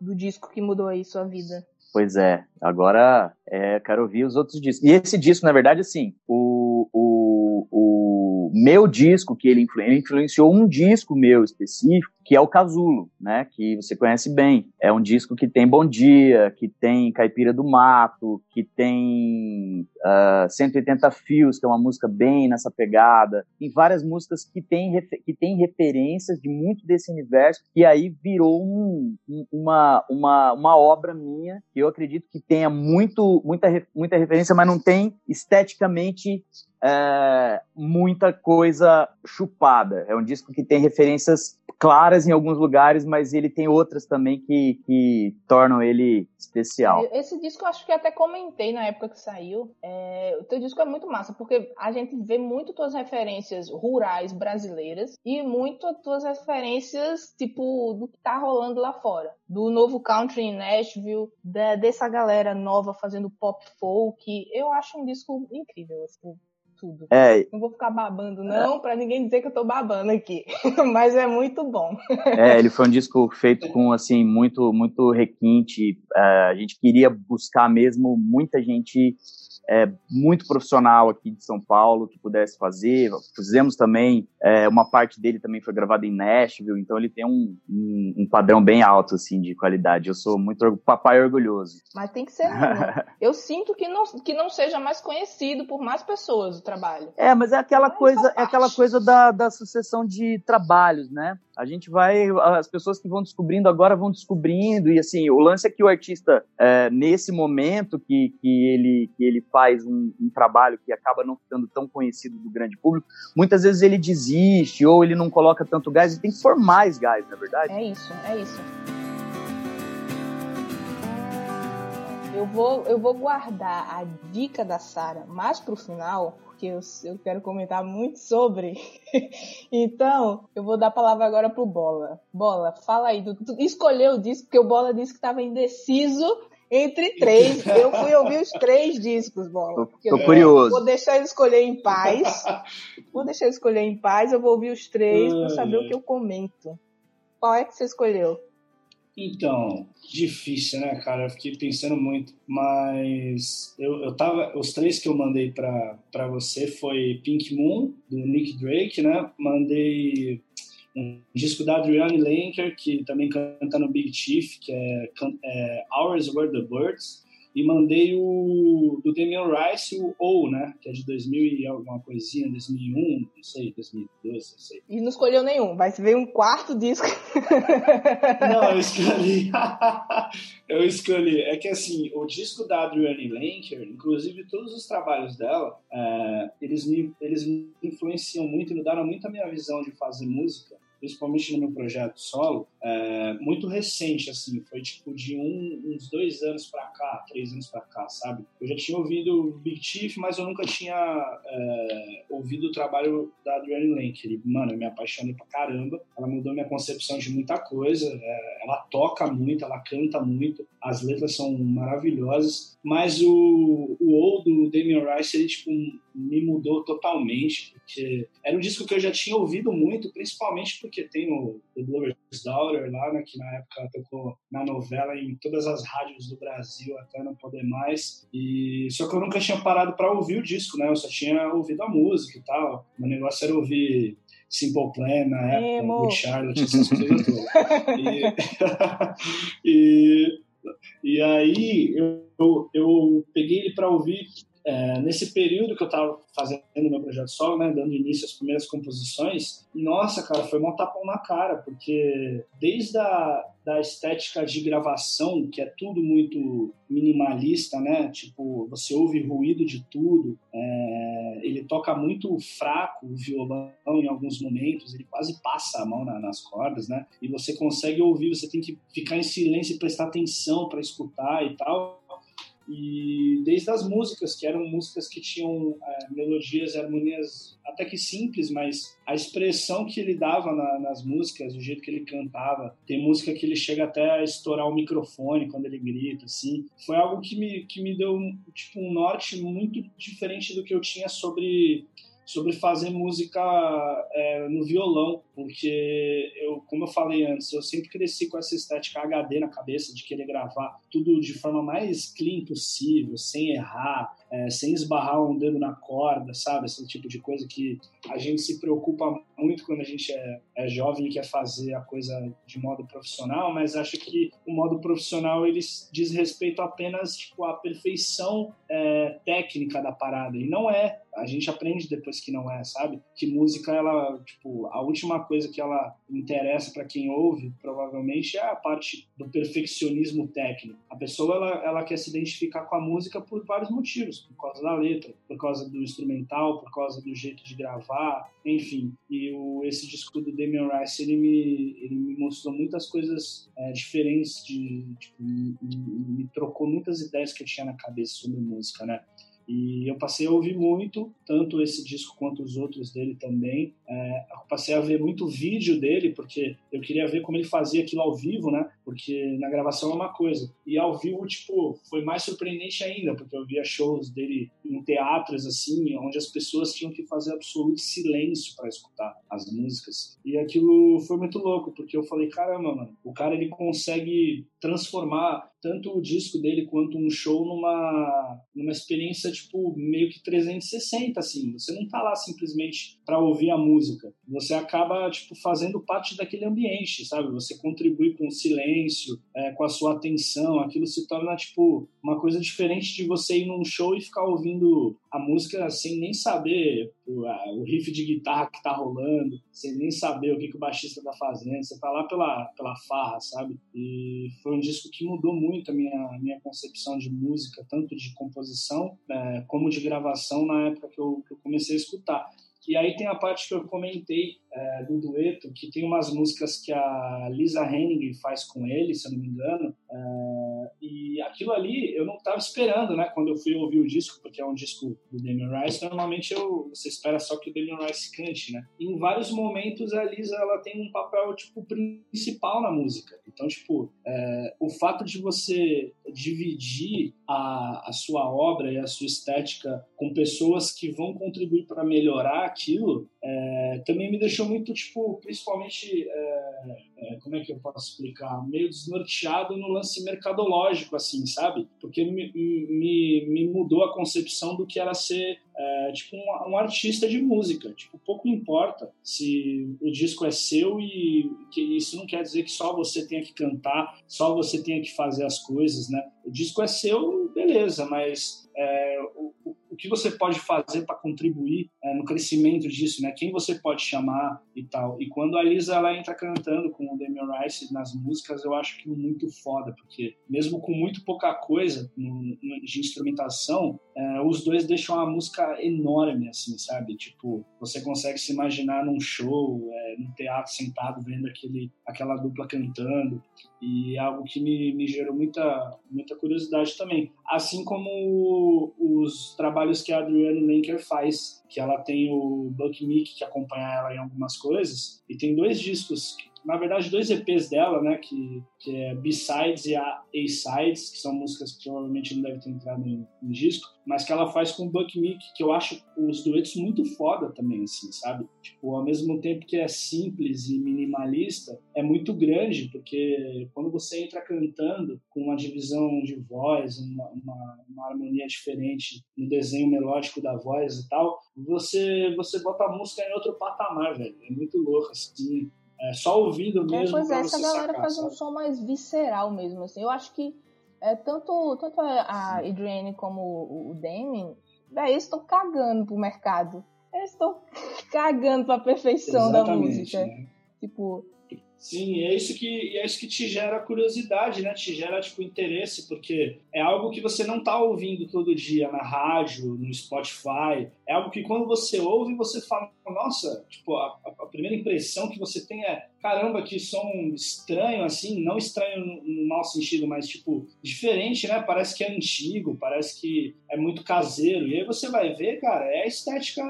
do disco que mudou aí sua vida. Pois é, agora é, quero ouvir os outros discos. E esse disco, na verdade, assim, o, o, o meu disco que ele, influ, ele influenciou um disco meu específico, que é o Casulo, né? Que você conhece bem. É um disco que tem Bom Dia, que tem Caipira do Mato, que tem uh, ah, 180 Fios, que é uma música bem nessa pegada. Tem várias músicas que têm que tem referências de muito desse universo, e aí virou um, uma, uma, uma obra minha, que eu acredito que tenha muito, muita, muita referência, mas não tem esteticamente é, muita coisa chupada. É um disco que tem referências claras em alguns lugares, mas ele tem outras também que, que tornam ele especial. Esse disco eu acho que até comentei na época que saiu. É, o teu disco é muito massa, porque a gente vê muito tuas referências rurais brasileiras e muito tuas referências, tipo, do que tá rolando lá fora. Do novo country em Nashville, da, dessa galera nova fazendo pop folk. Eu acho um disco incrível, assim tudo. É, não vou ficar babando, não, é. para ninguém dizer que eu tô babando aqui. *laughs* Mas é muito bom. É, ele foi um disco feito com, assim, muito, muito requinte. Uh, a gente queria buscar mesmo muita gente é, muito profissional aqui de São Paulo que pudesse fazer. Fizemos também, é, uma parte dele também foi gravada em Nashville, então ele tem um, um, um, padrão bem alto, assim, de qualidade. Eu sou muito papai orgulhoso. Mas tem que ser né? *laughs* Eu sinto que não, que não seja mais conhecido por mais pessoas o trabalho. É, mas é aquela coisa, é aquela coisa da, da sucessão de trabalhos, né? A gente vai, as pessoas que vão descobrindo agora vão descobrindo, e assim, o lance é que o artista, é, nesse momento que, que, ele, que ele faz um, um, trabalho que acaba não ficando tão conhecido do grande público, muitas vezes ele desiste ou ele não coloca tanto gás, ele tem que formar mais gás, na é verdade? É isso, é isso. Eu vou, eu vou guardar a dica da Sara mais pro final, que eu, eu quero comentar muito sobre. *laughs* então, eu vou dar a palavra agora pro Bola. Bola, fala aí. Tu, tu escolheu disso porque o Bola disse que estava indeciso entre três. Eu fui ouvir os três discos, Bola. Tô, tô curioso. Vou deixar ele escolher em paz. *laughs* vou deixar ele escolher em paz. Eu vou ouvir os três para saber o que eu comento. Qual é que você escolheu? Então, difícil, né, cara? Eu fiquei pensando muito, mas eu, eu tava. Os três que eu mandei pra, pra você foi Pink Moon, do Nick Drake, né? Mandei um disco da Adrienne Lenker, que também canta no Big Chief, que é, é Hours Were the Birds e mandei o do Damian Rice, o Ou, né? Que é de 2000 e alguma coisinha, 2001, não sei, 2002, não sei. E não escolheu nenhum, vai se ver um quarto disco. *laughs* não, eu *laughs* escolhi. *laughs* eu escolhi. É que assim, o disco da Adrienne Lenker, inclusive todos os trabalhos dela, é, eles, me, eles me influenciam muito e mudaram muito a minha visão de fazer música, principalmente no meu projeto solo é, muito recente, assim, foi tipo de um, uns dois anos para cá, três anos para cá, sabe? Eu já tinha ouvido Big Chief, mas eu nunca tinha é, ouvido o trabalho da Adrienne Lake. Mano, eu me apaixonei pra caramba, ela mudou minha concepção de muita coisa, é, ela toca muito, ela canta muito, as letras são maravilhosas, mas o, o do Damien Rice, ele, tipo, me mudou totalmente, porque era um disco que eu já tinha ouvido muito, principalmente porque tem o The Blower's Daughter lá, né, que na época tocou na novela em todas as rádios do Brasil até não poder mais. E só que eu nunca tinha parado para ouvir o disco, né? Eu só tinha ouvido a música e tal. O negócio era ouvir Simple Plan na época, Good Charlotte, essas coisas todas. E, *laughs* e, e aí eu, eu, eu peguei ele para ouvir é, nesse período que eu estava fazendo meu projeto solo, né, dando início às primeiras composições, nossa, cara, foi um tapão na cara, porque desde a da estética de gravação, que é tudo muito minimalista, né, tipo, você ouve ruído de tudo, é, ele toca muito fraco o violão em alguns momentos, ele quase passa a mão na, nas cordas, né, e você consegue ouvir, você tem que ficar em silêncio e prestar atenção para escutar e tal, e desde as músicas, que eram músicas que tinham é, melodias harmonias até que simples, mas a expressão que ele dava na, nas músicas, o jeito que ele cantava, tem música que ele chega até a estourar o microfone quando ele grita, assim, foi algo que me, que me deu tipo, um norte muito diferente do que eu tinha sobre sobre fazer música é, no violão, porque eu, como eu falei antes, eu sempre cresci com essa estética HD na cabeça de querer gravar tudo de forma mais clean possível, sem errar, é, sem esbarrar um dedo na corda, sabe? Esse tipo de coisa que a gente se preocupa muito quando a gente é, é jovem e quer fazer a coisa de modo profissional, mas acho que o modo profissional ele diz respeito apenas tipo, à perfeição é, técnica da parada, e não é. A gente aprende depois que não é, sabe? Que música, ela, tipo, a última coisa que ela interessa para quem ouve, provavelmente, é a parte do perfeccionismo técnico. A pessoa, ela, ela quer se identificar com a música por vários motivos por causa da letra, por causa do instrumental, por causa do jeito de gravar, enfim. E o, esse disco do Damien Rice, ele me, ele me mostrou muitas coisas é, diferentes, de, tipo, me, me, trocou muitas ideias que eu tinha na cabeça sobre música, né? E eu passei a ouvir muito, tanto esse disco quanto os outros dele também. É, passei a ver muito vídeo dele, porque eu queria ver como ele fazia aquilo ao vivo, né? Porque na gravação é uma coisa. E ao vivo, tipo, foi mais surpreendente ainda, porque eu via shows dele em teatros, assim, onde as pessoas tinham que fazer absoluto silêncio para escutar as músicas. E aquilo foi muito louco, porque eu falei, caramba, mano, o cara ele consegue transformar tanto o disco dele quanto um show numa, numa experiência, tipo, meio que 360, assim. Você não tá lá simplesmente para ouvir a música. Você acaba, tipo, fazendo parte daquele ambiente, sabe? Você contribui com o silêncio, é, com a sua atenção. Aquilo se torna, tipo, uma coisa diferente de você ir num show e ficar ouvindo a música sem nem saber o, a, o riff de guitarra que tá rolando, sem nem saber o que, que o baixista tá fazendo. Você tá lá pela, pela farra, sabe? E foi um disco que mudou muito a minha, minha concepção de música, tanto de composição é, como de gravação na época que eu, que eu comecei a escutar. E aí tem a parte que eu comentei é, do dueto, que tem umas músicas que a Lisa Hennig faz com ele, se eu não me engano. É, e aquilo ali eu não estava esperando, né? Quando eu fui ouvir o disco, porque é um disco do Damien Rice, normalmente eu, você espera só que o Damien Rice cante, né? E em vários momentos a Lisa ela tem um papel tipo principal na música. Então, tipo, é, o fato de você dividir a, a sua obra e a sua estética com pessoas que vão contribuir para melhorar aquilo, é, também me muito, tipo, principalmente, é, é, como é que eu posso explicar? Meio desnorteado no lance mercadológico, assim, sabe? Porque me, me, me mudou a concepção do que era ser, é, tipo, um, um, artista de música. Tipo, pouco importa se o disco é seu e que isso não quer dizer que só você tenha que cantar, só você tenha que fazer as coisas, né? O disco é seu, beleza, mas é, que você pode fazer para contribuir é, no crescimento disso, né? Quem você pode chamar e tal. E quando a Lisa ela entra cantando com o Damian Rice nas músicas, eu acho que muito foda, porque mesmo com muito pouca coisa no, no, de instrumentação, é, os dois deixam a música enorme, assim, sabe? Tipo, você consegue se imaginar num show, é, num teatro sentado vendo aquele, aquela dupla cantando e é algo que me, me gerou muita, muita curiosidade também. Assim como os trabalhos que a Adrienne Lenker faz, que ela tem o Buck Meek que acompanha ela em algumas coisas, e tem dois discos na verdade, dois EPs dela, né, que, que é B-Sides e A-Sides, que são músicas que provavelmente não devem ter entrado em, em, disco, mas que ela faz com o Buck Meek, que eu acho os duetos muito foda também, assim, sabe? Tipo, ao mesmo tempo que é simples e minimalista, é muito grande, porque quando você entra cantando com uma divisão de voz, uma, uma, uma harmonia diferente no desenho melódico da voz e tal, você, você bota a música em outro patamar, velho. É muito louco, assim é, só ouvindo mesmo. É, pois é, essa galera sacar, faz sabe? um som mais visceral mesmo, assim. Eu acho que é, tanto, tanto a Adrienne como o Damien, eles estão cagando pro mercado. Eles estão *laughs* cagando pra perfeição Exatamente, da música. Né? Tipo, Sim, é isso que é isso que te gera curiosidade, né? Te gera tipo interesse, porque é algo que você não tá ouvindo todo dia na rádio, no Spotify. É algo que quando você ouve, você fala, nossa, tipo, a, a primeira impressão que você tem é, caramba, que som estranho assim, não estranho no mau sentido, mas tipo, diferente, né? Parece que é antigo, parece que é muito caseiro. E aí você vai ver, cara, é a estética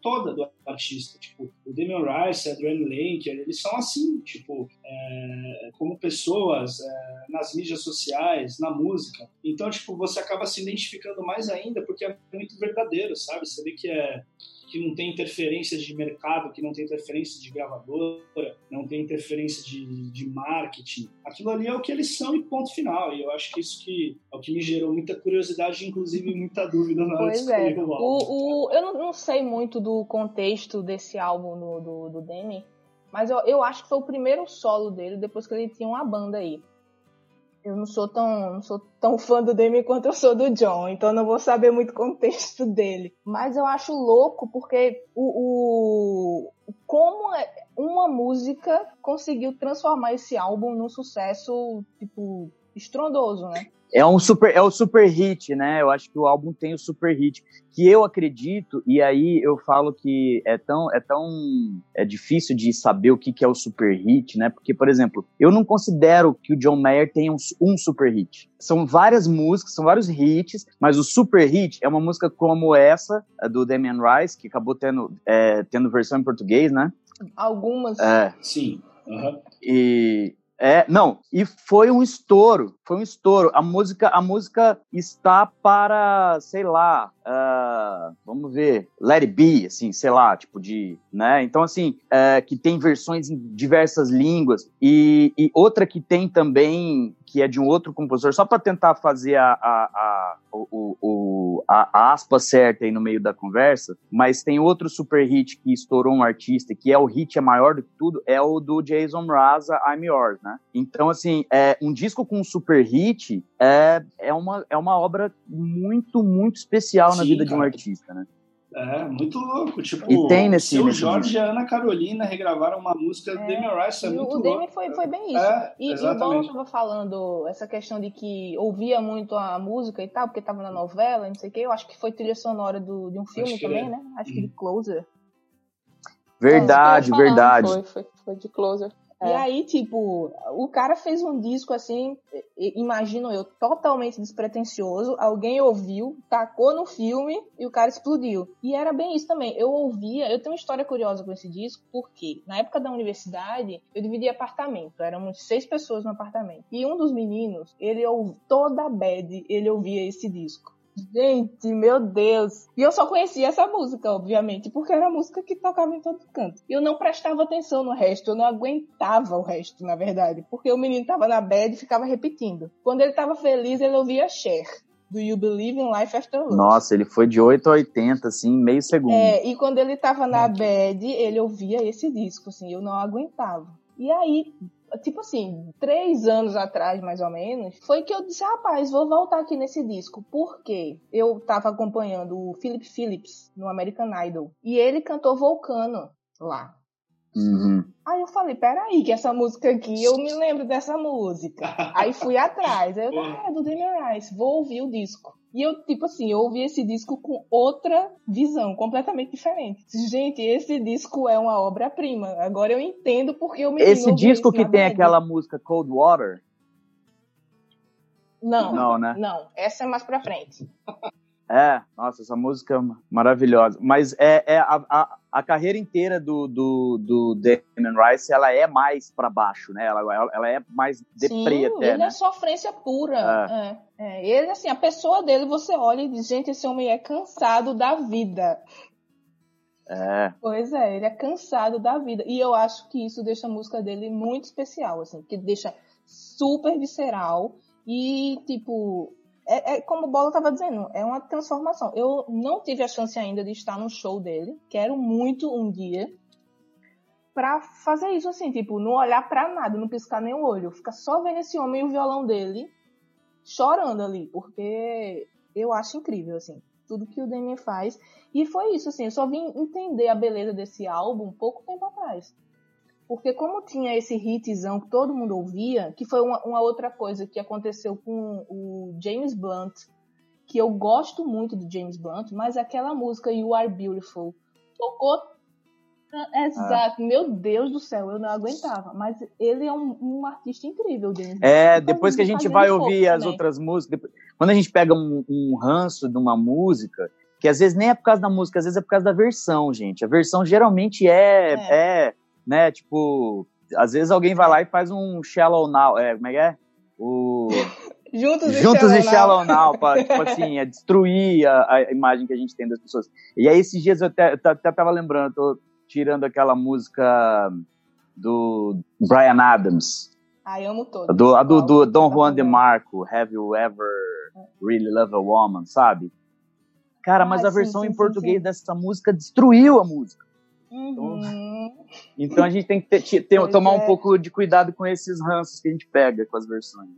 toda do artista, tipo, o Damian Rice, a Adrienne Lenker, eles são assim, tipo, é, como pessoas é, nas mídias sociais, na música. Então, tipo, você acaba se identificando mais ainda porque é muito verdadeiro, sabe? Você vê que é que não tem interferência de mercado, que não tem interferência de gravadora, não tem interferência de, de marketing. Aquilo ali é o que eles são e ponto final. E eu acho que isso que é o que me gerou muita curiosidade, inclusive muita dúvida na hora pois de é. escolher é. o álbum. O, o, eu não, não, sei muito do contexto desse álbum do, do, do Demi, mas eu, eu acho que foi o primeiro solo dele depois que ele tinha uma banda aí. Eu não sou tão, não sou tão fã do Demi quanto eu sou do John, então não vou saber muito contexto dele. Mas eu acho louco porque o, o como é, uma música conseguiu transformar esse álbum num sucesso tipo estrondoso, né? é um super é o super hit, né? Eu acho que o álbum tem o super hit que eu acredito e aí eu falo que é tão é tão é difícil de saber o que, que é o super hit, né? Porque por exemplo, eu não considero que o John Mayer tenha um, um super hit. São várias músicas, são vários hits, mas o super hit é uma música como essa do Damian Rice que acabou tendo é, tendo versão em português, né? Algumas. É. Sim. Uhum. E é, não, e foi um estouro, foi um estouro. A música, a música está para, sei lá, uh, vamos ver, Let It Be, assim, sei lá, tipo de, né? Então, assim, uh, que tem versões em diversas línguas e, e outra que tem também que é de um outro compositor, só para tentar fazer a, a, a, o, o, a, aspa certa aí no meio da conversa, mas tem outro super hit que estourou um artista, que é o hit é maior do que tudo, é o do Jason Mraz, I'm Yours, né? Então, assim, é, um disco com um super hit é, é, uma, é uma obra muito, muito especial Sim, na vida cara. de um artista, né? É, muito louco. Tipo, e tem nesse, seu nesse Jorge e a Ana Carolina regravaram uma música do é, Damian Rice, é muito o louco. O foi, foi bem isso. É, e, e o Bola estava falando essa questão de que ouvia muito a música e tal, porque estava na novela, não sei o quê. Eu acho que foi trilha sonora do, de um filme também, é. né? Acho que de uhum. Closer. Verdade, verdade. Foi, foi, foi de Closer. É. E aí, tipo, o cara fez um disco assim, imagino eu, totalmente despretensioso. Alguém ouviu, tacou no filme e o cara explodiu. E era bem isso também. Eu ouvia, eu tenho uma história curiosa com esse disco, porque na época da universidade eu dividia apartamento, éramos seis pessoas no apartamento. E um dos meninos, ele ouviu toda a bad, ele ouvia esse disco. Gente, meu Deus. E eu só conhecia essa música, obviamente, porque era a música que tocava em todo canto. E eu não prestava atenção no resto, eu não aguentava o resto, na verdade, porque o menino tava na bed e ficava repetindo. Quando ele tava feliz, ele ouvia Cher. Do You Believe in Life After Love? Nossa, ele foi de 8 a 80, assim, meio segundo. É, e quando ele tava na bed, ele ouvia esse disco, assim, eu não aguentava. E aí, tipo assim, três anos atrás, mais ou menos, foi que eu disse, rapaz, vou voltar aqui nesse disco. Porque eu tava acompanhando o Philip Phillips no American Idol. E ele cantou Volcano lá. Uhum. Aí eu falei, peraí, que essa música aqui, eu me lembro dessa música. Aí fui atrás. Aí eu, ah, é do Daniel Rice, vou ouvir o disco. E eu, tipo assim, eu ouvi esse disco com outra visão, completamente diferente. Gente, esse disco é uma obra-prima. Agora eu entendo porque eu me Esse disco que tem aquela música Cold Water? Não, não, né? Não, essa é mais pra frente. É, nossa, essa música é maravilhosa. Mas é, é a, a, a, carreira inteira do, do, do Damon Rice, ela é mais para baixo, né? Ela, ela é mais deprê Sim, até, ele né? é sofrência pura. É. É, é. Ele, assim, a pessoa dele, você olha e diz, gente, esse homem é cansado da vida. É. Pois é, ele é cansado da vida. E eu acho que isso deixa a música dele muito especial, assim, que deixa super visceral e, tipo, é, é, como o Bola estava dizendo, é uma transformação. Eu não tive a chance ainda de estar no show dele. Quero muito um dia para fazer isso assim, tipo, não olhar para nada, não piscar nem o olho, ficar só vendo esse homem e o violão dele chorando ali, porque eu acho incrível assim, tudo que o Demi faz. E foi isso assim, eu só vim entender a beleza desse álbum pouco tempo atrás. Porque como tinha esse hitzão que todo mundo ouvia, que foi uma, uma, outra coisa que aconteceu com o James Blunt, que eu gosto muito do James Blunt, mas aquela música You Are Beautiful tocou. Exato, ah. meu Deus do céu, eu não aguentava. Mas ele é um, um artista incrível, James É, depois que a gente vai ouvir as também. outras músicas, quando a gente pega um, um ranço de uma música, que às vezes nem é por causa da música, às vezes é por causa da versão, gente. A versão geralmente é, é. é né? Tipo, às vezes alguém vai lá e faz um Shallow Now, é, como é que é? O... Juntos, *laughs* Juntos e Shallow Now, pra, tipo assim, é destruir a, a, imagem que a gente tem das pessoas. E aí esses dias eu até, até tava lembrando, tô tirando aquela música do Brian Adams. Ai, amo todas. Do, a do, do Don Juan de Marco, Have You Ever Really Loved a Woman, sabe? Cara, mas a versão sim, em português sim. dessa música destruiu a música. Uhum. Então a gente tem que ter, ter, tomar é. um pouco de cuidado com esses ranços que a gente pega com as versões.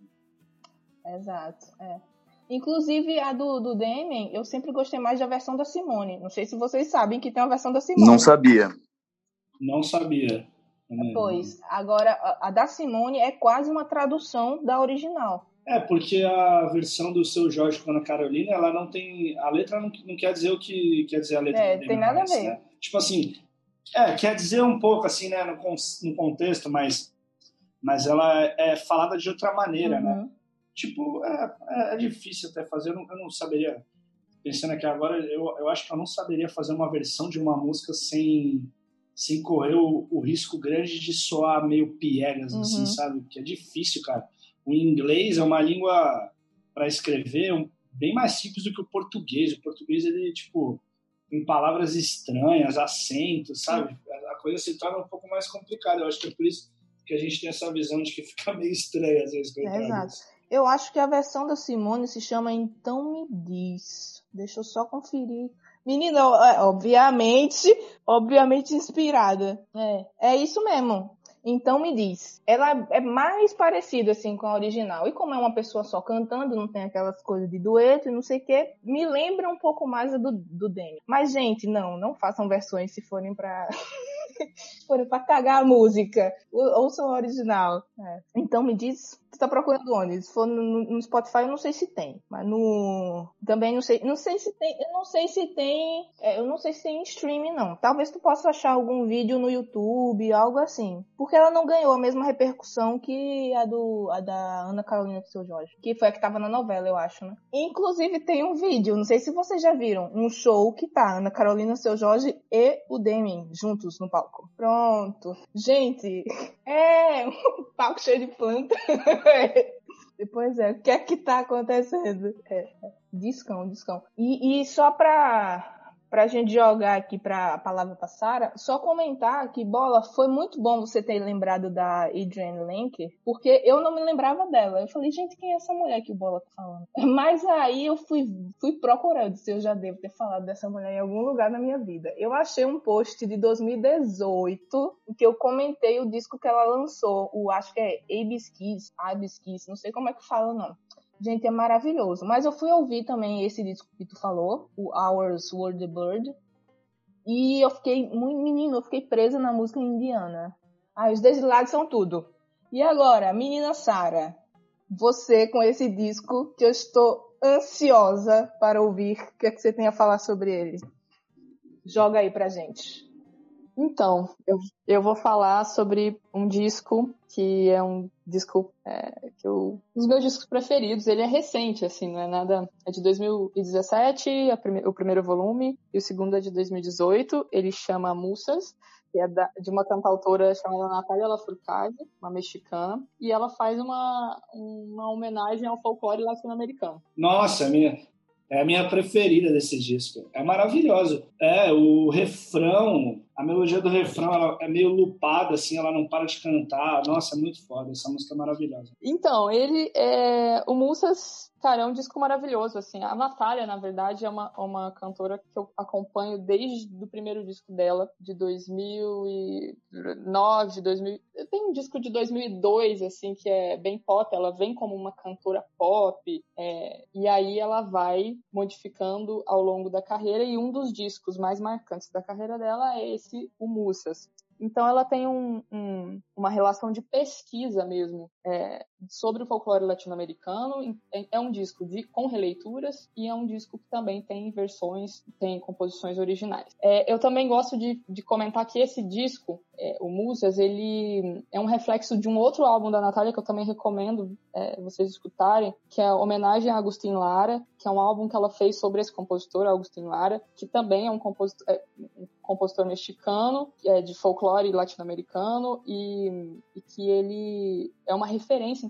Exato, é. Inclusive a do, do Demian, eu sempre gostei mais da versão da Simone. Não sei se vocês sabem que tem uma versão da Simone. Não sabia. Não sabia. Pois, agora a, a da Simone é quase uma tradução da original. É, porque a versão do seu Jorge com a Carolina, ela não tem. A letra não, não quer dizer o que quer dizer a letra É, tem nada mais, a ver. Né? Tipo assim, é, quer dizer um pouco assim, né, no, no contexto, mas, mas ela é falada de outra maneira, né? uhum. né? Tipo, é, é, é, difícil até fazer, eu não, eu não, saberia, pensando aqui agora, eu, eu acho que eu não saberia fazer uma versão de uma música sem, sem correr o, o risco grande de soar meio piegas, assim, uhum. assim, sabe? Que é difícil, cara. O inglês é uma língua para escrever bem mais simples do que o português. O português, ele, tipo, em palavras estranhas, acentos, sabe? A coisa se torna um pouco mais complicada. Eu acho que é por isso que a gente tem essa visão de que fica meio estranha às vezes. É, exato. Eu acho que a versão da Simone se chama Então Me Diz. Deixa eu só conferir. Menina, é, obviamente, obviamente inspirada. É, é isso mesmo. Então me diz, ela é mais parecida assim com a original. E como é uma pessoa só cantando, não tem aquelas coisas de dueto e não sei o que, me lembra um pouco mais do, do Demi. Mas, gente, não, não façam versões se forem pra. *laughs* forem pra cagar a música. Ouçam a original. É. Então me diz você tá procurando onde? Se for no, no, Spotify, eu não sei se tem. Mas no. Também não sei. Não sei se tem. Eu não sei se tem. É, eu não sei se tem streaming, não. Talvez tu possa achar algum vídeo no YouTube, algo assim. Porque ela não ganhou a mesma repercussão que a do. a da Ana Carolina do seu Jorge. Que foi a que tava na novela, eu acho, né? Inclusive tem um vídeo, não sei se vocês já viram, um show que tá Ana Carolina seu Jorge e o Demi juntos no palco. Pronto. Gente, *laughs* é um palco cheio de planta. *laughs* *laughs* Pois é, o que é que tá acontecendo? É, é, discão, discão. E, e só pra, pra gente jogar aqui para a palavra para Sara, só comentar que Bola foi muito bom você ter lembrado da Adrienne Lenker, porque eu não me lembrava dela. Eu falei, gente, quem é essa mulher que o Bola tá falando? *laughs* Mas aí eu fui fui procurando se eu já devo ter falado dessa mulher em algum lugar na minha vida. Eu achei um post de 2018 em que eu comentei o disco que ela lançou, o acho que é Abis Kiss, Abis Kiss, não sei como é que fala não. Gente, é maravilhoso. Mas eu fui ouvir também esse disco que tu falou, o Hours Were the Bird. E eu fiquei, muito menino, eu fiquei presa na música indiana. Ah, os desilados são tudo. E agora, menina Sara, você com esse disco que eu estou ansiosa para ouvir, o que é que você tem a falar sobre ele? Joga aí pra gente. Então, eu, eu vou falar sobre um disco que é um disco é, que eu, um dos meus discos preferidos. Ele é recente, assim, não é nada. É de 2017, prime, o primeiro volume, e o segundo é de 2018. Ele chama Musas, que é da, de uma cantautora chamada Natália Lafourcade, uma mexicana, e ela faz uma, uma homenagem ao folclore latino-americano. Nossa, minha, é a minha preferida desse disco. É maravilhoso. É, o refrão a melodia do refrão ela é meio lupada, assim, ela não para de cantar. Nossa, é muito foda, essa música é maravilhosa. Então, ele é. O Mussas, cara, é um disco maravilhoso, assim. A Natália, na verdade, é uma, uma cantora que eu acompanho desde o primeiro disco dela, de 2009, 2000. Tem um disco de 2002, assim, que é bem pop. Ela vem como uma cantora pop, é... e aí ela vai modificando ao longo da carreira. E um dos discos mais marcantes da carreira dela é esse esse o Mussas. Então ela tem um, um, uma relação de pesquisa mesmo é, sobre o folclore latino-americano. É, é um disco de, com releituras e é um disco que também tem versões, tem composições originais. É, eu também gosto de, de, comentar que esse disco, é, o Musas, ele é um reflexo de um outro álbum da Natália que eu também recomendo é, vocês escutarem, que é a Homenagem a Agustin Lara, que é um álbum que ela fez sobre esse compositor, Agustin Lara, que também é um compositor, é, um compositor mexicano, de folclore latino-americano e, e, que ele é uma referência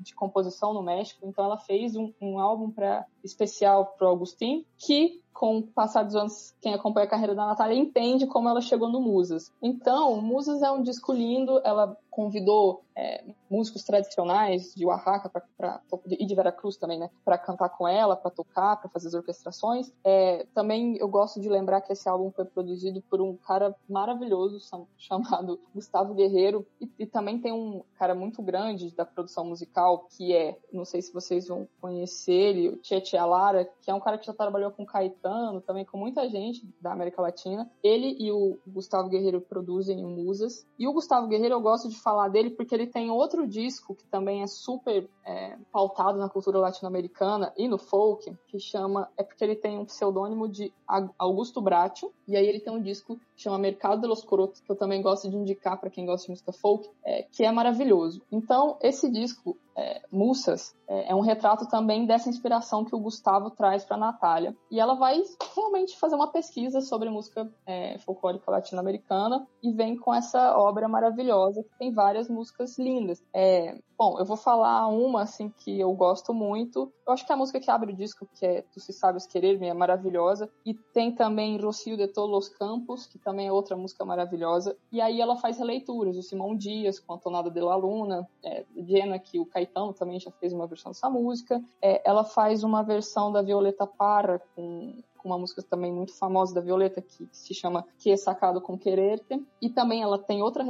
de composição no México. Então ela fez um, um álbum para especial para o Agustin, que com o passar dos anos, quem acompanha a carreira da Natália entende como ela chegou no Musas. Então, Musas é um disco lindo, ela convidou é, músicos tradicionais de Oaxaca pra, pra, e de Veracruz também, né, para cantar com ela, para tocar, para fazer as orquestrações. É, também eu gosto de lembrar que esse álbum foi produzido por um cara maravilhoso *laughs* chamado Gustavo Guerreiro e, e também tem um cara muito grande da produção musical que é, não sei se vocês vão conhecer ele, o Tietchan Alara, que é um cara que já trabalhou com Caetano, também com muita gente da América Latina. Ele e o Gustavo Guerreiro produzem o Musas. E o Gustavo Guerreiro eu gosto de falar dele porque ele tem outro disco que também é super é, pautado na cultura latino-americana e no folk, que chama. É porque ele tem um pseudônimo de Augusto Bracho, e aí ele tem um disco que chama Mercado de los Corotos, que eu também gosto de indicar para quem gosta de música folk, é, que é maravilhoso. Então, esse disco é, Mussas, é, é, um retrato também dessa inspiração que o Gustavo traz para Natália. E ela vai realmente fazer uma pesquisa sobre música é, folclórica latino-americana e vem com essa obra maravilhosa que tem várias músicas lindas. É, bom, eu vou falar uma assim que eu gosto muito. Eu acho que a música que abre o disco, que é Tu Se Sabes Querer-me, é maravilhosa. E tem também Rocio de Todos os Campos, que também é outra música maravilhosa. E aí ela faz releituras, o Simão Dias com a Tonada de la Luna, é, Jenna, que o Caetano Caetano também já fez uma versão dessa música. É, ela faz uma versão da Violeta Parra com com uma música também muito famosa da Violeta que se chama Que é Sacado com Quererte. E também ela tem outra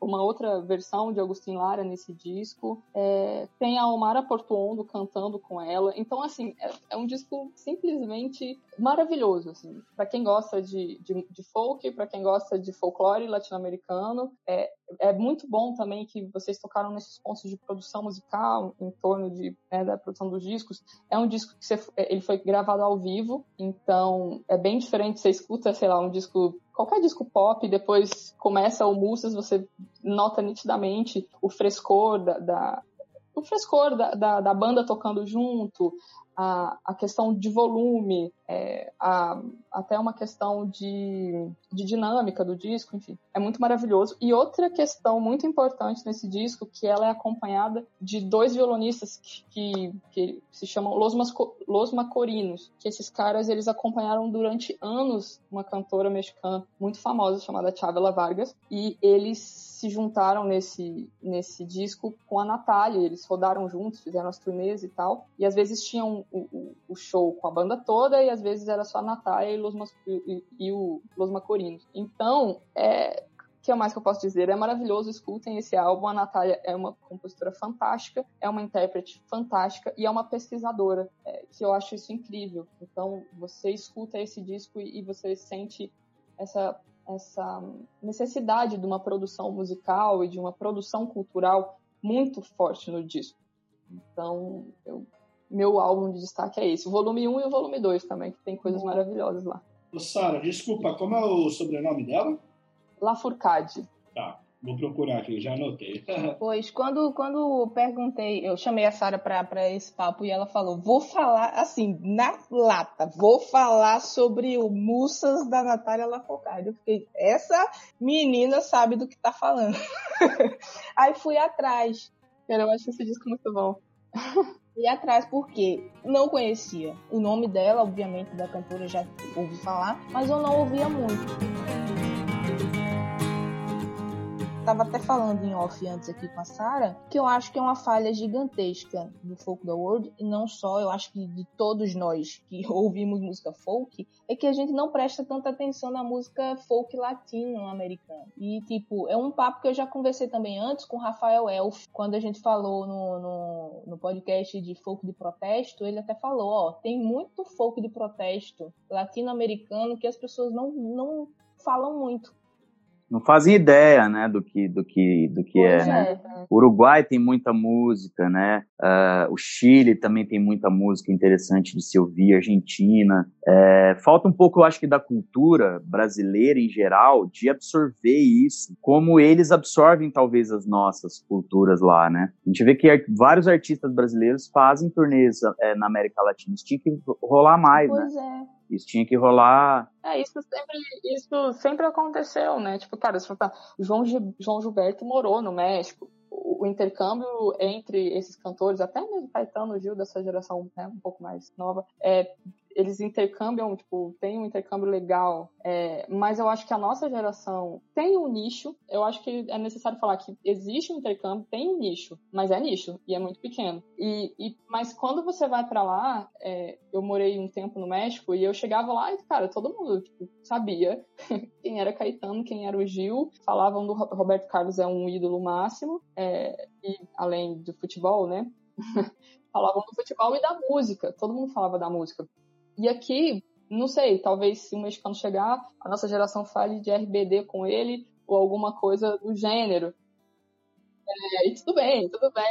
uma outra versão de Agustin Lara nesse disco. É, tem a Omara Portuondo cantando com ela. Então, assim, é, é um disco simplesmente maravilhoso, assim. Para quem gosta de, de, de folk, para quem gosta de folclore latino-americano, é, é muito bom também que vocês tocaram nesses pontos de produção musical em torno de, né, da produção dos discos. É um disco que você, ele foi gravado ao vivo, então então, é bem diferente. Você escuta, sei lá, um disco, qualquer disco pop, depois começa o Mussas, você nota nitidamente o frescor da, da o frescor da, da, da, banda tocando junto, a, a questão de volume, é, a, até uma questão de, de dinâmica do disco, enfim, é muito maravilhoso. E outra questão muito importante nesse disco, que ela é acompanhada de dois violonistas que, que, que se chamam Los, Masco, Los Macorinos, que esses caras eles acompanharam durante anos uma cantora mexicana muito famosa chamada Chavela Vargas, e eles se juntaram nesse, nesse disco com a Natália, eles rodaram juntos, fizeram as turnês e tal, e às vezes tinham o, o, o show com a banda toda, e às vezes era só a Natália e, Los, e, e o Los Macorinos. Então, é, o que mais que eu posso dizer? É maravilhoso, escutem esse álbum. A Natália é uma compositora fantástica, é uma intérprete fantástica e é uma pesquisadora, é, que eu acho isso incrível. Então, você escuta esse disco e, e você sente essa essa necessidade de uma produção musical e de uma produção cultural muito forte no disco. Então, eu, meu álbum de destaque é esse, o volume 1 e o volume 2 também, que tem coisas maravilhosas lá. Sara, desculpa, como é o sobrenome dela? Lafourcade. Tá. Vou procurar aqui, já anotei. *laughs* pois, quando, quando perguntei, eu chamei a Sara para esse papo e ela falou: vou falar, assim, na lata, vou falar sobre o Mussas da Natália Lafocardi. Eu fiquei, essa menina sabe do que tá falando. *laughs* Aí fui atrás. Cara, eu acho esse disco muito bom. *laughs* Fui atrás porque não conhecia o nome dela, obviamente, da cantora já ouvi falar, mas eu não ouvia muito estava até falando em off antes aqui com a Sara, que eu acho que é uma falha gigantesca do folk da world, e não só, eu acho que de todos nós que *laughs* ouvimos música folk, é que a gente não presta tanta atenção na música folk latino-americana. E, tipo, é um papo que eu já conversei também antes com o Rafael Elf, quando a gente falou no, no, no podcast de folk de protesto, ele até falou, ó, tem muito folk de protesto latino-americano que as pessoas não, não falam muito não fazem ideia, né, do que do que do que é, né? É. O Uruguai tem muita música, né? Uh, o Chile também tem muita música interessante de se ouvir. Argentina. É, falta um pouco, eu acho que da cultura brasileira em geral de absorver isso, como eles absorvem talvez as nossas culturas lá, né? A gente vê que vários artistas brasileiros fazem turnês é, na América Latina. Isso tinha que rolar mais, pois né? É. Isso tinha que rolar. É, isso sempre, isso sempre aconteceu, né? Tipo, cara, se for João, João Gilberto morou no México. O, o intercâmbio entre esses cantores, até mesmo Caetano Gil, dessa geração né, um pouco mais nova, é, eles intercambiam, tipo, tem um intercâmbio legal, é, mas eu acho que a nossa geração tem um nicho. Eu acho que é necessário falar que existe um intercâmbio, tem um nicho, mas é nicho e é muito pequeno. E, e mas quando você vai para lá, é, eu morei um tempo no México e eu chegava lá e, cara, todo mundo tipo, sabia *laughs* quem era Caetano, quem era o Gil, falavam do Roberto Carlos é um ídolo máximo, é, e além do futebol, né? *laughs* falavam do futebol e da música. Todo mundo falava da música. E aqui, não sei, talvez se o mexicano chegar, a nossa geração fale de RBD com ele ou alguma coisa do gênero. É, e tudo bem, tudo bem.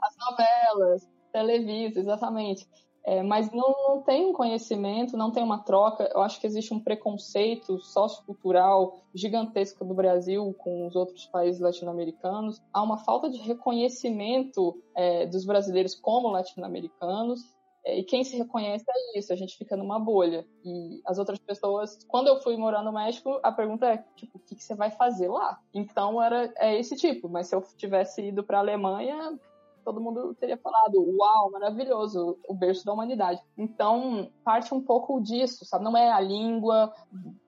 As novelas, Televisa, exatamente. É, mas não, não tem um conhecimento, não tem uma troca. Eu acho que existe um preconceito sociocultural gigantesco do Brasil com os outros países latino-americanos. Há uma falta de reconhecimento é, dos brasileiros como latino-americanos. É, e quem se reconhece é isso, a gente fica numa bolha. E as outras pessoas, quando eu fui morar no México, a pergunta é, tipo, o que, que você vai fazer lá? Então era é esse tipo, mas se eu tivesse ido para a Alemanha, todo mundo teria falado, uau, maravilhoso, o berço da humanidade. Então, parte um pouco disso, sabe? Não é a língua,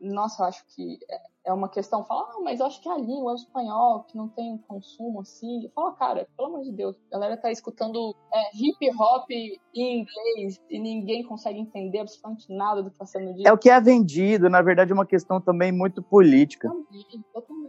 nossa, eu acho que é, uma questão, fala, ah, mas eu acho que é a língua, é o espanhol, que não tem consumo assim. Fala, cara, pelo amor de Deus, a galera tá escutando é, hip hop em inglês e ninguém consegue entender absolutamente nada do que tá sendo dito. É o que é vendido, na verdade é uma questão também muito política. Também, totalmente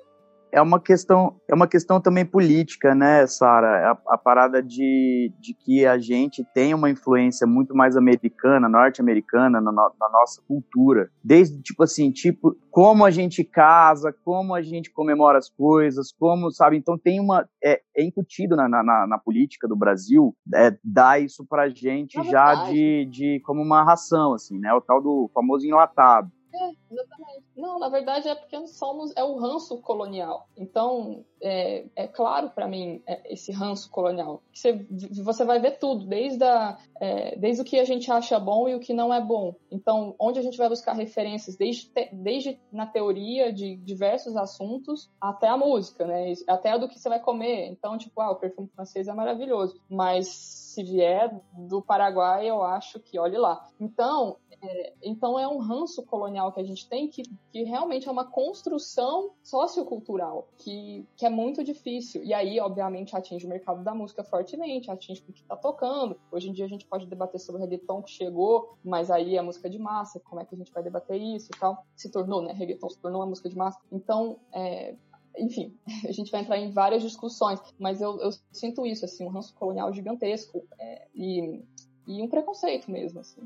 é uma questão é uma questão também política, né, Sara? A, a, parada de, de que a gente tem uma influência muito mais americana, norte-americana na, na, nossa cultura, desde tipo assim, tipo como a gente casa, como a gente comemora as coisas, como sabe. Então tem uma é, é incutido na, na, na, política do Brasil é, dar isso para gente já de, de como uma ração, assim, né? O tal do famoso enlatado. É, exatamente. Não, na verdade é porque somos é o ranço colonial. Então, é, é claro para mim é, esse ranço colonial. Você, você vai ver tudo, desde, a, é, desde o que a gente acha bom e o que não é bom. Então, onde a gente vai buscar referências, desde, desde na teoria de diversos assuntos até a música, né? Até a do que você vai comer. Então, tipo, ah, o perfume francês é maravilhoso, mas se vier do Paraguai, eu acho que olhe lá. Então, é, então é um ranço colonial que a gente tem que, que realmente é uma construção sociocultural que, que é muito difícil. E aí, obviamente, atinge o mercado da música fortemente, atinge o que está tocando. Hoje em dia a gente pode debater sobre o reggaeton que chegou, mas aí é música de massa, como é que a gente vai debater isso e tal. Se tornou, né? Reggaeton se tornou uma música de massa. Então, é, enfim, *laughs* a gente vai entrar em várias discussões, mas eu, eu sinto isso, assim, um ranço colonial gigantesco. É, e e um preconceito mesmo, assim,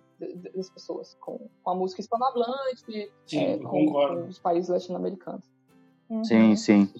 das pessoas com, com a música hispanohablante, é, com, com, os países latino-americanos. Uhum. Sim, sim.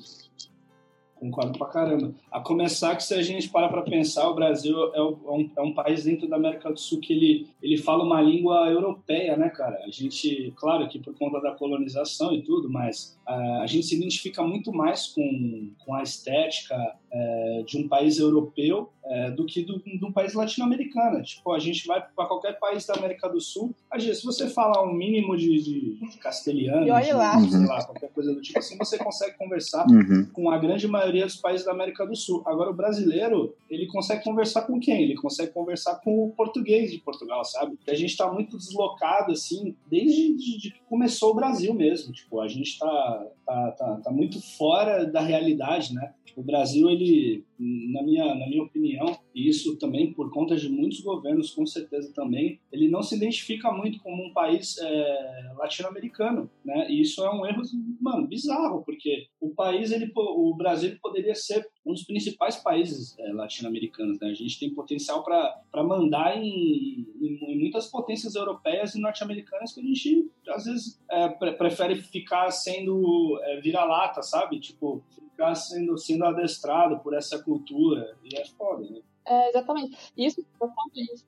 Concordo pra caramba. A começar que se a gente para para pensar, o Brasil é, é um, é um, país dentro da América do Sul que ele, ele fala uma língua europeia, né, cara? A gente, claro que por conta da colonização e tudo, mas uh, a gente se identifica muito mais com, com a estética uh, de um país europeu uh, do que do, do país latino-americano. Tipo, a gente vai para qualquer país da América do Sul, a gente, se você falar um mínimo de, de, de castelhano, de, lá. sei lá, qualquer coisa do tipo assim, você consegue conversar uhum. com a grande maioria dos países da América do Sul. Agora, o brasileiro, ele consegue conversar com quem? Ele consegue conversar com o português de Portugal, sabe? A gente está muito deslocado, assim, desde de, de que começou o Brasil mesmo. Tipo, a gente está tá, tá, tá muito fora da realidade, né? O Brasil, ele, na minha, na minha opinião, e isso também por conta de muitos governos, com certeza também, ele não se identifica muito como um país é, latino-americano, né? E isso é um erro, mano, bizarro, porque o país, ele, o Brasil poderia ser um dos principais países é, latino-americanos. Né? A gente tem potencial para mandar em, em, em, muitas potências europeias e norte-americanas que a gente, às vezes, é, pre prefere ficar sendo é, vira-lata, sabe? Tipo, ficar sendo, sendo adestrado por essa cultura. E é foda, né? É, exatamente. Isso,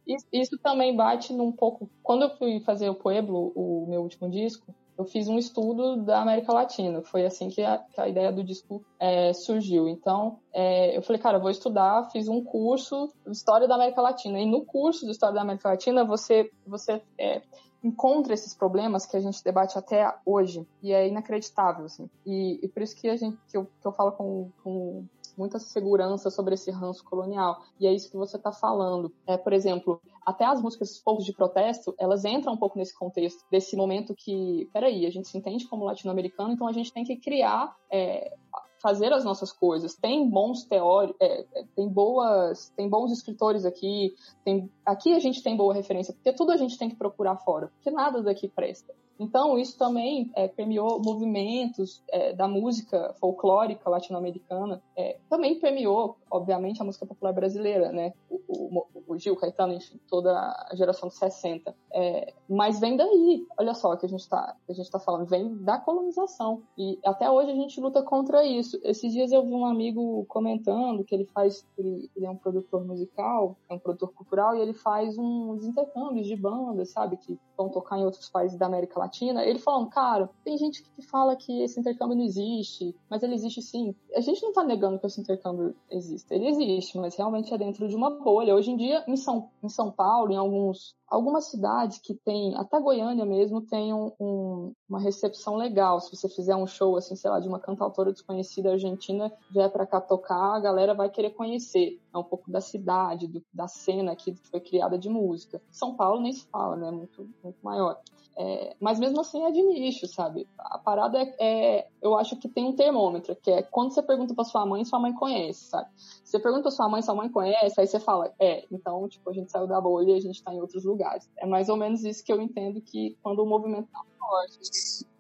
isso, isso, também bate num pouco. Quando eu fui fazer o Pueblo, o meu último disco, eu fiz um estudo da América Latina. Foi assim que a, que a ideia do disco é, surgiu. Então, é, eu falei, cara, eu vou estudar, fiz um curso de História da América Latina. E no curso de História da América Latina, você, você é, encontra esses problemas que a gente debate até hoje. E é inacreditável, assim. E, e por isso que, a gente, que, eu, que eu falo com, com muita segurança sobre esse ranço colonial. E é isso que você está falando. É, por exemplo, até as músicas povos de protesto, elas entram um pouco nesse contexto, desse momento que, peraí, a gente se entende como latino-americano, então a gente tem que criar é, fazer as nossas coisas. Tem bons teóricos, é, é, tem boas, tem bons escritores aqui, tem, aqui a gente tem boa referência, porque tudo a gente tem que procurar fora, porque nada daqui presta. Então, isso também é, premiou movimentos é, da música folclórica latino-americana, é, também premiou, obviamente, a música popular brasileira, né? O, o, o Gil, Caetano, enfim, toda a geração de 60. É, mas vem daí, olha só que a gente está tá falando, vem da colonização. E até hoje a gente luta contra isso. Esses dias eu vi um amigo comentando que ele faz, ele, ele é um produtor musical, é um produtor cultural, e ele faz uns intercâmbios de bandas, sabe, que vão tocar em outros países da América Latina. Ele falando, cara, tem gente que fala que esse intercâmbio não existe, mas ele existe sim. A gente não tá negando que esse intercâmbio existe. Ele existe, mas realmente é dentro de uma bolha. Hoje em dia, em São, em São Paulo, em alguns algumas cidades que tem, até Goiânia mesmo, tem um, um, uma recepção legal. Se você fizer um show, assim, sei lá, de uma cantautora desconhecida argentina, vier para cá tocar, a galera vai querer conhecer. É um pouco da cidade, do, da cena que foi criada de música. São Paulo nem se fala, né? Muito, muito maior. É, mas mesmo assim é de nicho, sabe? A parada é, é, eu acho que tem um termômetro, que é quando você pergunta pra sua mãe, sua mãe conhece, sabe? Você pergunta pra sua mãe, sua mãe conhece, aí você fala, é, então, tipo, a gente saiu da bolha e a gente tá em outros lugares. É mais ou menos isso que eu entendo que quando o movimento tá.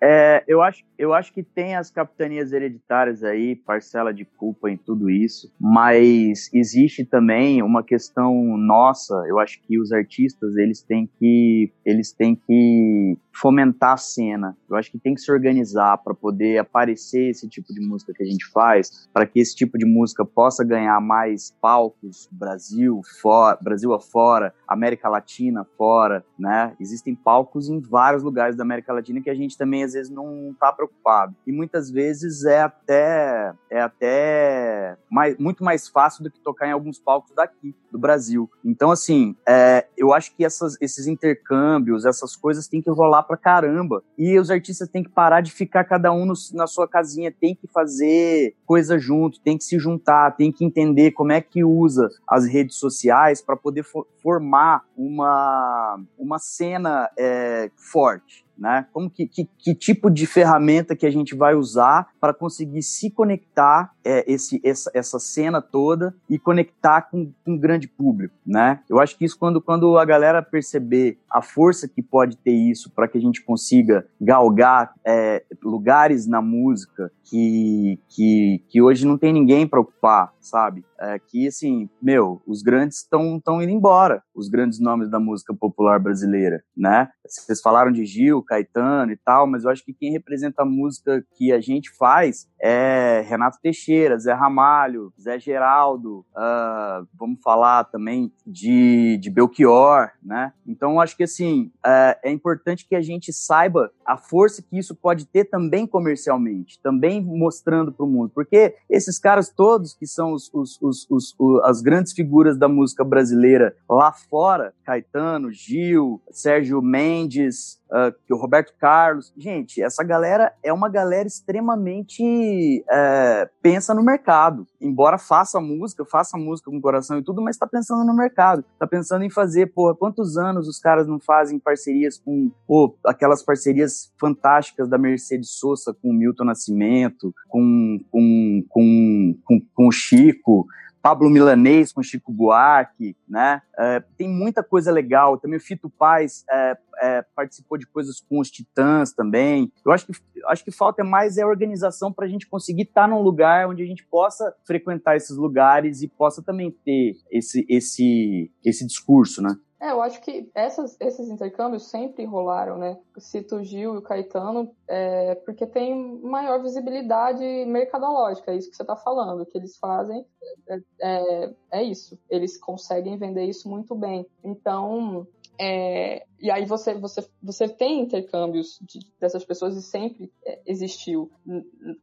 É, eu, acho, eu acho que tem as capitanias hereditárias aí, parcela de culpa em tudo isso, mas existe também uma questão nossa, eu acho que os artistas, eles têm que, eles têm que fomentar a cena. Eu acho que tem que se organizar para poder aparecer esse tipo de música que a gente faz, para que esse tipo de música possa ganhar mais palcos, Brasil, fora, Brasil afora, América Latina fora, né? Existem palcos em vários lugares da América América Latina que a gente também às vezes não está preocupado. E muitas vezes é até é até mais, muito mais fácil do que tocar em alguns palcos daqui do Brasil. Então assim, é, eu acho que essas, esses intercâmbios, essas coisas têm que rolar pra caramba. E os artistas têm que parar de ficar cada um no, na sua casinha, tem que fazer coisa junto, tem que se juntar, tem que entender como é que usa as redes sociais para poder for, formar uma, uma cena é, forte né? Como que, que, que, tipo de ferramenta que a gente vai usar para conseguir se conectar é, esse, essa, essa cena toda e conectar com, com um grande público, né? Eu acho que isso quando, quando a galera perceber a força que pode ter isso para que a gente consiga galgar é, lugares na música que, que, que hoje não tem ninguém para ocupar, sabe? É, que assim, meu, os grandes estão indo embora, os grandes nomes da música popular brasileira, né? Vocês falaram de Gil, Caetano e tal, mas eu acho que quem representa a música que a gente faz é Renato Teixeira, Zé Ramalho, Zé Geraldo, uh, vamos falar também de, de Belchior, né? Então, eu acho que, assim, uh, é importante que a gente saiba a força que isso pode ter também comercialmente, também mostrando para o mundo, porque esses caras todos que são os, os, os, as grandes figuras da música brasileira lá fora, Caetano, Gil, Sérgio Mendes, uh, Roberto Carlos. Gente, essa galera é uma galera extremamente uh, pensa no mercado. Embora faça música, faça música com coração e tudo, mas está pensando no mercado. Está pensando em fazer, porra, quantos anos os caras não fazem parcerias com, pô, aquelas parcerias fantásticas da Mercedes Sosa com o Milton Nascimento, com, com, com, com, com o Chico, Pablo Milanês com Chico Buarque, né? É, tem muita coisa legal. Também o Fito Paz é, é, participou de coisas com os Titãs também. Eu acho que, acho que falta mais é organização para a gente conseguir estar tá num lugar onde a gente possa frequentar esses lugares e possa também ter esse, esse, esse discurso, né? É, eu acho que essas, esses intercâmbios sempre rolaram, né? Cito o Gil e o Caetano, é, porque tem maior visibilidade mercadológica, é isso que você está falando. Que eles fazem é, é, é, isso. Eles conseguem vender isso muito bem. Então, é, e aí você, você, você tem intercâmbios de, dessas pessoas e sempre é, existiu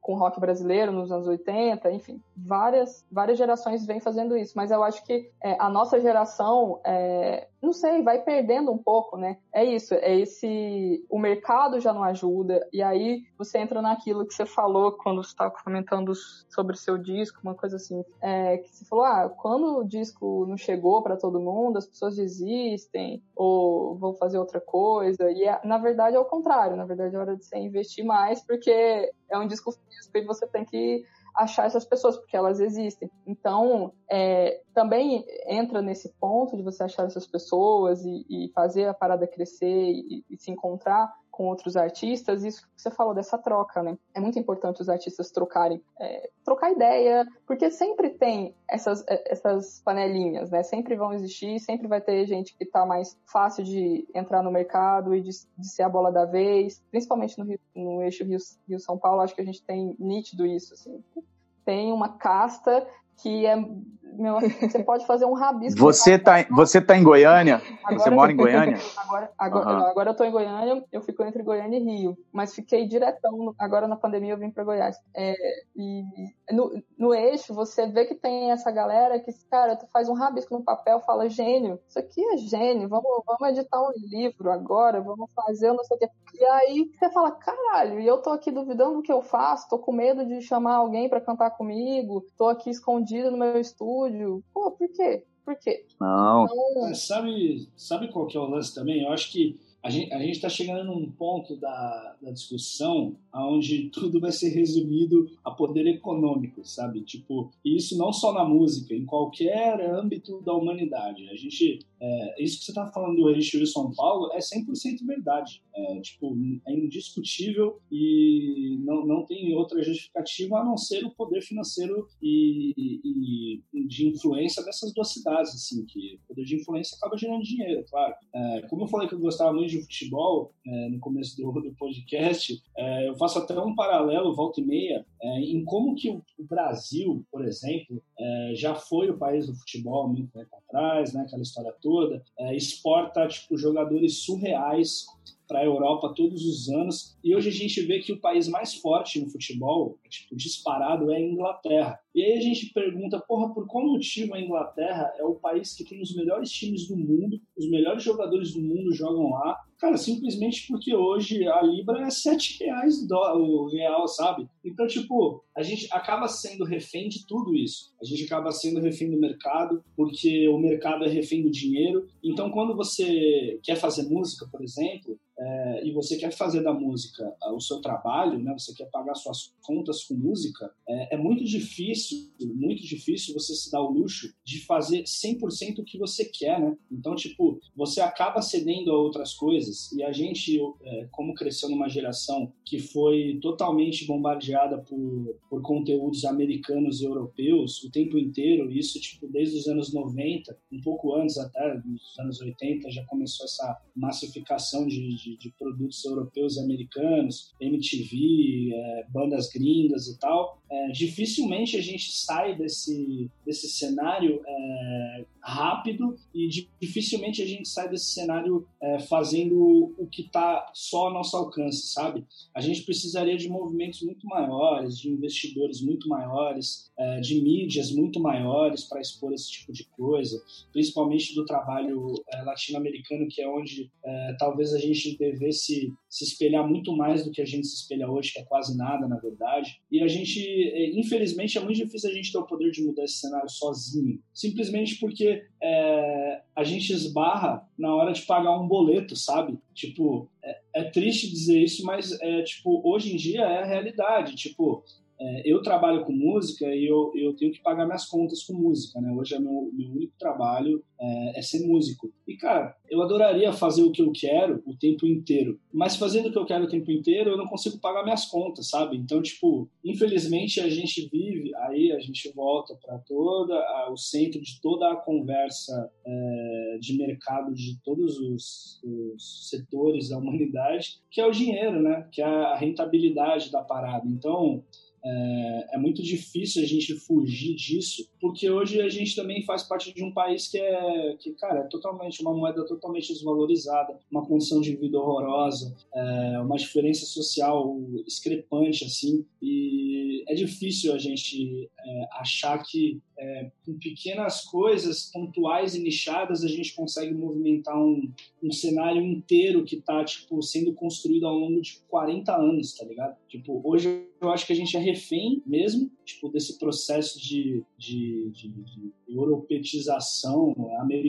com rock brasileiro nos anos 80, enfim, várias, várias gerações vêm fazendo isso, mas eu acho que é, a nossa geração, é, não sei, vai perdendo um pouco, né? É isso, é esse, o mercado já não ajuda, e aí você entra naquilo que você falou quando você estava comentando sobre o seu disco, uma coisa assim, é, que você falou, ah, quando o disco não chegou para todo mundo, as pessoas desistem, ou vão fazer outra coisa. E é, na verdade é o contrário, na verdade é hora de você investir mais, porque é um disco físico e você tem que achar essas pessoas, porque elas existem. Então, é, também entra nesse ponto de você achar essas pessoas e, e fazer a parada crescer e, e se encontrar, com outros artistas, isso que você falou dessa troca, né? É muito importante os artistas trocarem, é, trocar ideia, porque sempre tem essas, é, essas panelinhas, né? Sempre vão existir, sempre vai ter gente que tá mais fácil de entrar no mercado e de, de ser a bola da vez, principalmente no, Rio, no eixo Rio-São Rio Paulo, acho que a gente tem nítido isso, assim. Tem uma casta que é meu, você pode fazer um rabisco. Você tá, você tá em Goiânia? Agora, você mora em Goiânia? Agora, agora, uhum. agora eu tô em Goiânia, eu fico entre Goiânia e Rio, mas fiquei diretão, agora na pandemia eu vim para Goiás. É, e no, no eixo você vê que tem essa galera que, cara, tu faz um rabisco no papel, fala gênio, isso aqui é gênio, vamos, vamos editar um livro agora, vamos fazer não sei o quê. E aí você fala, caralho, e eu tô aqui duvidando do que eu faço, tô com medo de chamar alguém para cantar comigo, tô aqui escondido no meu estúdio. Pô, por quê? Por quê? Não. Então... Sabe, sabe qual que é o lance também? Eu acho que a gente está chegando num ponto da, da discussão onde tudo vai ser resumido a poder econômico, sabe? Tipo, isso não só na música, em qualquer âmbito da humanidade. A gente, é, isso que você está falando do eixo São Paulo é 100% verdade. É, tipo, é indiscutível e não, não tem outra justificativa a não ser o poder financeiro e, e, e de influência dessas duas cidades, assim, que o poder de influência acaba gerando dinheiro, claro. É, como eu falei que eu gostava muito de futebol é, no começo do, do podcast, é, eu faço até um paralelo, volta e meia, é, em como que o, o Brasil, por exemplo, é, já foi o país do futebol muito tempo atrás, né, aquela história toda, é, exporta tipo, jogadores surreais para a Europa todos os anos. E hoje a gente vê que o país mais forte no futebol, tipo, disparado, é a Inglaterra. E aí a gente pergunta, porra, por qual motivo a Inglaterra é o país que tem os melhores times do mundo, os melhores jogadores do mundo jogam lá, Cara, simplesmente porque hoje a Libra é 7 reais o real, sabe? Então, tipo, a gente acaba sendo refém de tudo isso. A gente acaba sendo refém do mercado, porque o mercado é refém do dinheiro. Então, quando você quer fazer música, por exemplo, é, e você quer fazer da música ah, o seu trabalho, né? Você quer pagar suas contas com música, é, é muito difícil, muito difícil você se dar o luxo de fazer 100% o que você quer, né? Então, tipo, você acaba cedendo a outras coisas e a gente, é, como cresceu numa geração que foi totalmente bombardeada por, por conteúdos americanos e europeus o tempo inteiro, isso, tipo, desde os anos 90, um pouco antes até, dos anos 80, já começou essa massificação de de, de produtos europeus e americanos, MTV, é, bandas gringas e tal, é, dificilmente a gente sai desse, desse cenário é, rápido e dificilmente a gente sai desse cenário é, fazendo o que está só ao nosso alcance, sabe? A gente precisaria de movimentos muito maiores, de investidores muito maiores, é, de mídias muito maiores para expor esse tipo de coisa, principalmente do trabalho é, latino-americano, que é onde é, talvez a gente devesse se espelhar muito mais do que a gente se espelha hoje, que é quase nada, na verdade. E a gente, infelizmente, é muito difícil a gente ter o poder de mudar esse cenário sozinho, simplesmente porque é, a gente esbarra na hora de pagar um boleto, sabe? Tipo, é, é triste dizer isso, mas é tipo hoje em dia é a realidade. Tipo, é, eu trabalho com música e eu, eu tenho que pagar minhas contas com música, né? Hoje é meu, meu único trabalho é, é, ser músico. E, cara, eu adoraria fazer o que eu quero o tempo inteiro, mas fazendo o que eu quero o tempo inteiro, eu não consigo pagar minhas contas, sabe? Então, tipo, infelizmente a gente vive, aí a gente volta para toda o centro de toda a conversa é, de mercado de todos os, os setores da humanidade, que é o dinheiro, né? Que é a rentabilidade da parada. Então, é, é, muito difícil a gente fugir disso, porque hoje a gente também faz parte de um país que é, que, cara, é totalmente uma moeda totalmente desvalorizada, uma condição de vida horrorosa, é, uma diferença social discrepante, assim, e é difícil a gente é, achar que é, com pequenas coisas pontuais e nichadas a gente consegue movimentar um, um cenário inteiro que está tipo sendo construído ao longo de 40 anos, tá ligado? Tipo, hoje eu acho que a gente é refém mesmo, tipo, desse processo de, de, de, de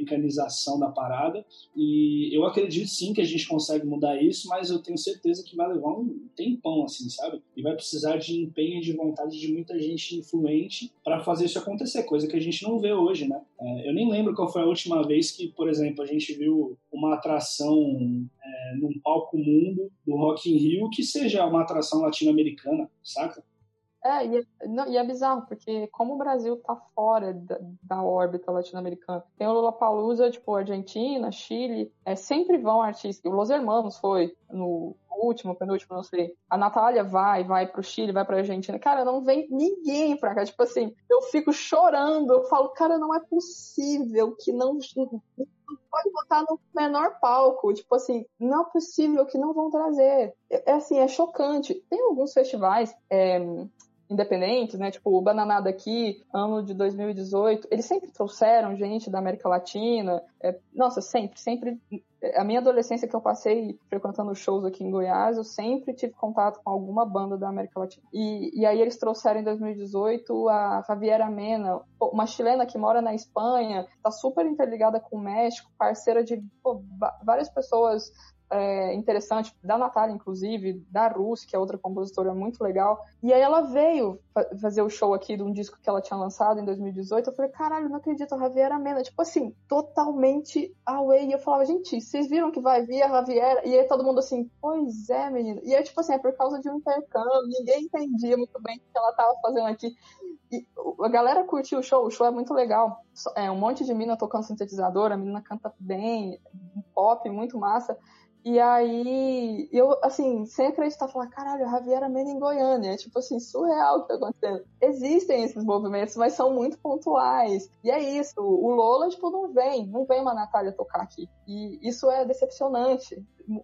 americanização da parada. E eu acredito sim que a gente consegue mudar isso, mas eu tenho certeza que vai levar um tempão, assim, sabe? E vai precisar de empenho e de vontade de muita gente influente para fazer isso acontecer, coisa que a gente não vê hoje, né? É, eu nem lembro qual foi a última vez que, por exemplo, a gente viu uma atração é, num palco mundo do Rock in Rio que seja uma atração latino-americana, saca? É, e é, não, e é bizarro, porque como o Brasil tá fora da, da órbita latino-americana, tem o Lollapalooza, tipo, Argentina, Chile, é, sempre vão artistas. O Los Hermanos foi no último, penúltimo, não sei. A Natália vai, vai pro Chile, vai pra Argentina. Cara, não vem ninguém pra cá. Tipo assim, eu fico chorando, eu falo, cara, não é possível que não pode botar no menor palco. Tipo assim, não é possível que não vão trazer. É, é assim, é chocante. Tem alguns festivais. É, independentes, né? Tipo, o Bananada aqui, ano de 2018, eles sempre trouxeram gente da América Latina. É, nossa, sempre, sempre. A minha adolescência que eu passei frequentando shows aqui em Goiás, eu sempre tive contato com alguma banda da América Latina. E, e aí eles trouxeram em 2018 a Javiera Mena, uma chilena que mora na Espanha, tá super interligada com o México, parceira de pô, várias pessoas é, interessante, da Natália, inclusive, da Rus, que é outra compositora muito legal. E aí ela veio fazer o show aqui de um disco que ela tinha lançado em 2018. Eu falei, caralho, não acredito, a Javiera Mena. Tipo assim, totalmente away. E eu falava, gente, vocês viram que vai vir a Javiera? E aí todo mundo assim, pois é, menino. E aí, tipo assim, é por causa de um intercâmbio. Ninguém entendia muito bem o que ela tava fazendo aqui. E a galera curtiu o show, o show é muito legal. É um monte de mina tocando sintetizador, a menina canta bem, pop muito massa. E aí, eu, assim, sem acreditar, falar, caralho, a Javiera Mena em Goiânia. É tipo assim, surreal o que tá acontecendo. Existem esses movimentos, mas são muito pontuais. E é isso, o Lola, tipo, não vem, não vem uma Natália tocar aqui. E isso é decepcionante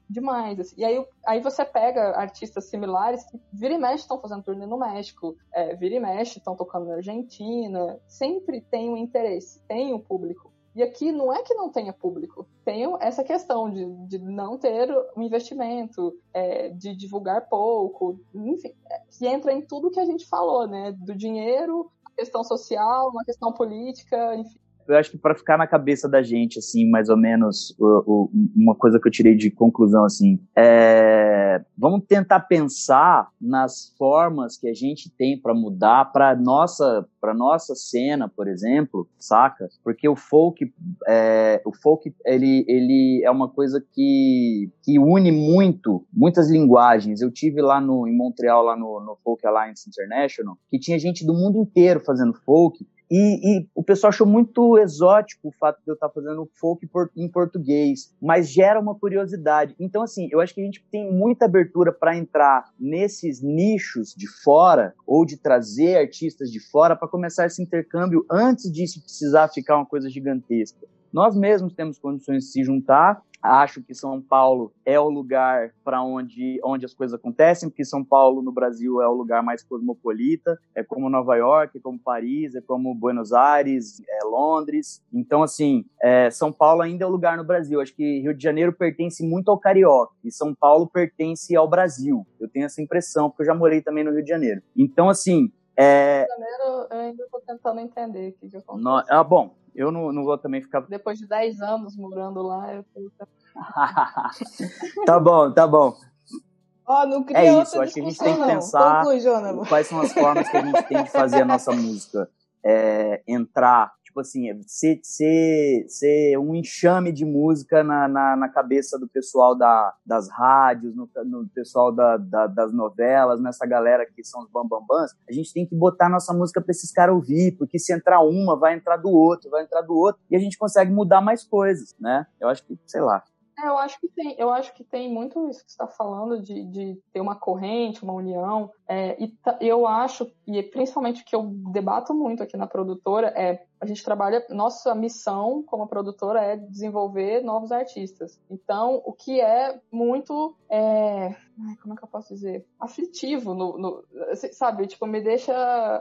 demais. Assim. E aí, aí você pega artistas similares que vira e mexe estão fazendo turnê no México, é, vira e mexe estão tocando na Argentina. Sempre tem um interesse, tem um público. E aqui não é que não tenha público, tem essa questão de, de não ter um investimento, é, de divulgar pouco, enfim, é, que entra em tudo que a gente falou, né? Do dinheiro, questão social, uma questão política, enfim eu acho que para ficar na cabeça da gente, assim, mais ou menos, o, o, uma coisa que eu tirei de conclusão, assim, é, vamos tentar pensar nas formas que a gente tem para mudar para nossa para nossa cena, por exemplo, saca? Porque o folk, é, o folk, ele, ele é uma coisa que, que une muito, muitas linguagens. Eu tive lá no, em Montreal, lá no, no Folk Alliance International, que tinha gente do mundo inteiro fazendo folk, e, e, o pessoal achou muito exótico o fato de eu estar fazendo folk em português, mas gera uma curiosidade. Então, assim, eu acho que a gente tem muita abertura para entrar nesses nichos de fora ou de trazer artistas de fora para começar esse intercâmbio antes disso precisar ficar uma coisa gigantesca. Nós mesmos temos condições de se juntar Acho que São Paulo é o lugar para onde, onde as coisas acontecem, porque São Paulo no Brasil é o lugar mais cosmopolita, é como Nova York, é como Paris, é como Buenos Aires, é Londres. Então, assim, é, São Paulo ainda é o lugar no Brasil. Acho que Rio de Janeiro pertence muito ao carioca e São Paulo pertence ao Brasil. Eu tenho essa impressão, porque eu já morei também no Rio de Janeiro. Então, assim, é... Rio de Janeiro, eu ainda estou tentando entender o que, que acontece. No... Ah, bom, eu não, não vou também ficar. Depois de 10 anos morando lá, eu tô. *laughs* tá bom, tá bom. Oh, não é isso, acho que a gente tem que pensar Conclui, quais são as formas que a gente tem de fazer a nossa *laughs* música é, entrar tipo assim, ser, ser, ser um enxame de música na, na, na cabeça do pessoal da, das rádios, no, no pessoal da, da, das novelas, nessa galera que são os bambambãs, a gente tem que botar nossa música para esses caras ouvir, porque se entrar uma, vai entrar do outro, vai entrar do outro, e a gente consegue mudar mais coisas, né? Eu acho que, sei lá, é, eu acho que tem, eu acho que tem muito isso que está falando de, de ter uma corrente, uma união. É, e eu acho, e principalmente o que eu debato muito aqui na produtora é a gente trabalha, nossa missão como produtora é desenvolver novos artistas. Então, o que é muito, é, como é que eu posso dizer, aflitivo, no, no, sabe, tipo, me deixa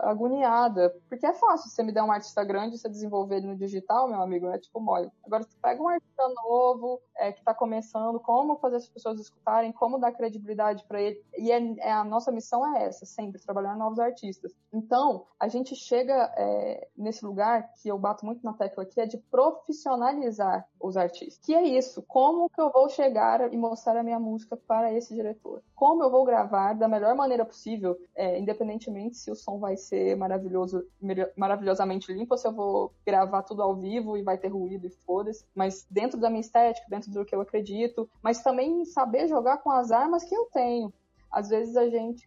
agoniada, porque é fácil, você me der um artista grande, você desenvolver ele no digital, meu amigo, é tipo mole. Agora, você pega um artista novo, é, que está começando, como fazer as pessoas escutarem, como dar credibilidade para ele, e é, é, a nossa missão é essa, sempre, trabalhar novos artistas. Então, a gente chega é, nesse lugar que eu bato muito na tecla aqui é de profissionalizar os artistas. Que é isso, como que eu vou chegar e mostrar a minha música para esse diretor? Como eu vou gravar da melhor maneira possível, é, independentemente se o som vai ser maravilhoso, maravilhosamente limpo ou se eu vou gravar tudo ao vivo e vai ter ruído e foda-se, mas dentro da minha estética, dentro do que eu acredito, mas também saber jogar com as armas que eu tenho. Às vezes a gente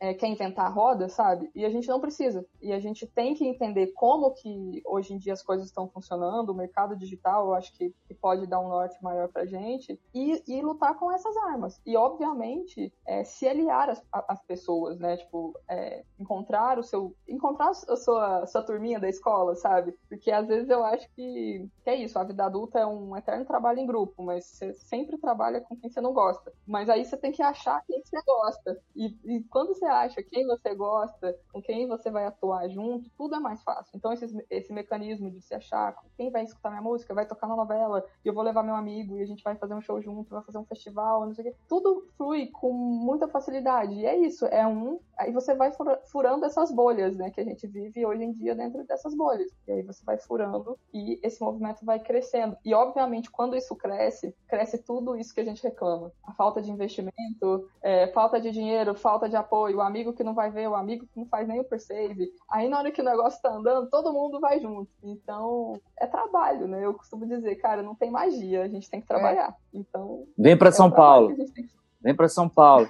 é, quer inventar a roda, sabe? E a gente não precisa. E a gente tem que entender como que hoje em dia as coisas estão funcionando, o mercado digital, eu acho que, que pode dar um norte maior pra gente, e, e lutar com essas armas. E, obviamente, é, se aliar as, as pessoas, né? Tipo, é, encontrar o seu. Encontrar a sua, sua turminha da escola, sabe? Porque às vezes eu acho que, que é isso, a vida adulta é um eterno trabalho em grupo, mas você sempre trabalha com quem você não gosta. Mas aí você tem que achar quem você gosta. E, e quando você acha, quem você gosta, com quem você vai atuar junto, tudo é mais fácil. Então, esse, esse mecanismo de se achar, quem vai escutar minha música, vai tocar na novela, e eu vou levar meu amigo, e a gente vai fazer um show junto, vai fazer um festival, não sei o quê. Tudo flui com muita facilidade. E é isso, é um. Aí você vai furando essas bolhas, né, que a gente vive hoje em dia dentro dessas bolhas. E aí você vai furando e esse movimento vai crescendo. E, obviamente, quando isso cresce, cresce tudo isso que a gente reclama. A falta de investimento, é, falta de dinheiro, falta de apoio, amigo que não vai ver, o amigo que não faz nem o per-save. Aí na hora que o negócio tá andando, todo mundo vai junto. Então, é trabalho, né? Eu costumo dizer, cara, não tem magia, a gente tem que trabalhar. É. Então. Vem para é São Paulo. Que... Vem para São Paulo.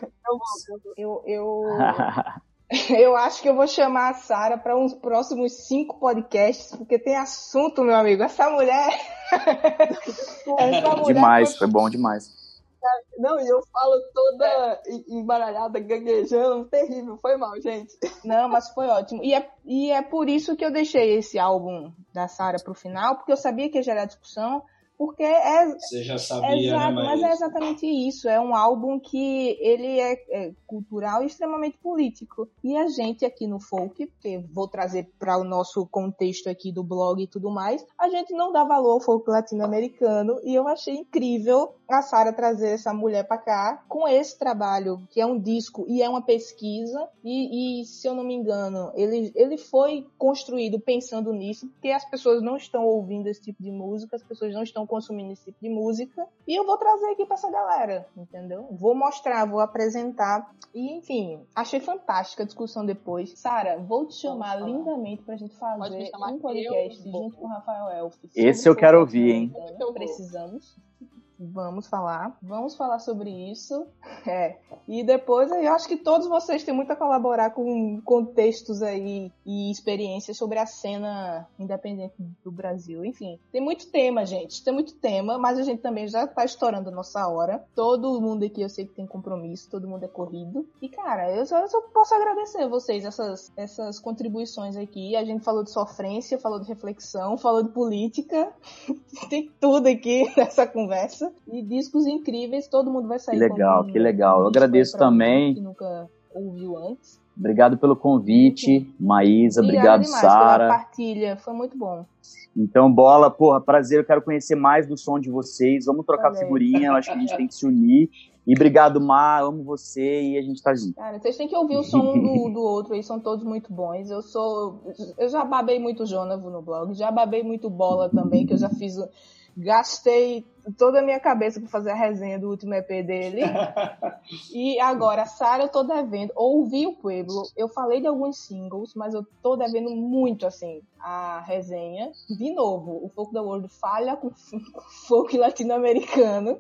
Eu, eu, *laughs* eu acho que eu vou chamar a Sara para uns próximos cinco podcasts, porque tem assunto, meu amigo. Essa mulher. *laughs* Essa mulher demais, foi... foi bom demais Não, e eu falo toda embaralhada, gaguejando, terrível. Foi mal, gente. Não, mas foi ótimo. E é, e é por isso que eu deixei esse álbum da Sara pro final, porque eu sabia que ia gerar discussão. Porque é. Você já sabia, exato, né, mas é exatamente isso. É um álbum que ele é, é, cultural e extremamente político. E a gente aqui no folk, que vou trazer para o nosso contexto aqui do blog e tudo mais, a gente não dá valor ao folk latino-americano. E eu achei incrível a Sara trazer essa mulher para cá com esse trabalho, que é um disco e é uma pesquisa. E, e se eu não me engano, ele, ele foi construído pensando nisso, porque as pessoas não estão ouvindo esse tipo de música, as pessoas não estão consumindo esse tipo de música. E eu vou trazer aqui para essa galera, entendeu? Vou mostrar, vou apresentar. E, enfim, achei fantástica a discussão depois. Sara, vou te chamar lindamente pra gente fazer um podcast junto com o Rafael Elf. Esse eu quero ouvir, hein? Precisamos. Vamos falar, vamos falar sobre isso. *laughs* É. E depois eu acho que todos vocês têm muito a colaborar com contextos aí e experiências sobre a cena independente do Brasil. Enfim, tem muito tema, gente. Tem muito tema, mas a gente também já tá estourando a nossa hora. Todo mundo aqui eu sei que tem compromisso, todo mundo é corrido. E cara, eu só, eu só posso agradecer a vocês essas, essas contribuições aqui. A gente falou de sofrência, falou de reflexão, falou de política. *laughs* tem tudo aqui nessa conversa e discos incríveis, todo mundo vai sair. Que legal, que legal. Eu agradeço também. Que nunca ouviu antes. Obrigado pelo convite, Maísa. Obrigado, Sara. Partilha, foi muito bom. Então, bola, porra, prazer. Eu quero conhecer mais do som de vocês. Vamos trocar figurinha. Eu acho que a gente *laughs* tem que se unir. E obrigado, Mar, amo você e a gente tá junto. Cara, vocês têm que ouvir o som do, do *laughs* outro aí, são todos muito bons. Eu sou. Eu já babei muito Jonavo no blog, já babei muito bola também, que eu já fiz gastei toda a minha cabeça para fazer a resenha do último EP dele. *laughs* e agora, Sara, eu tô devendo. Ouvi o Pueblo, eu falei de alguns singles, mas eu tô devendo muito, assim, a resenha. De novo, o Folk da World falha com *laughs* o folk latino-americano.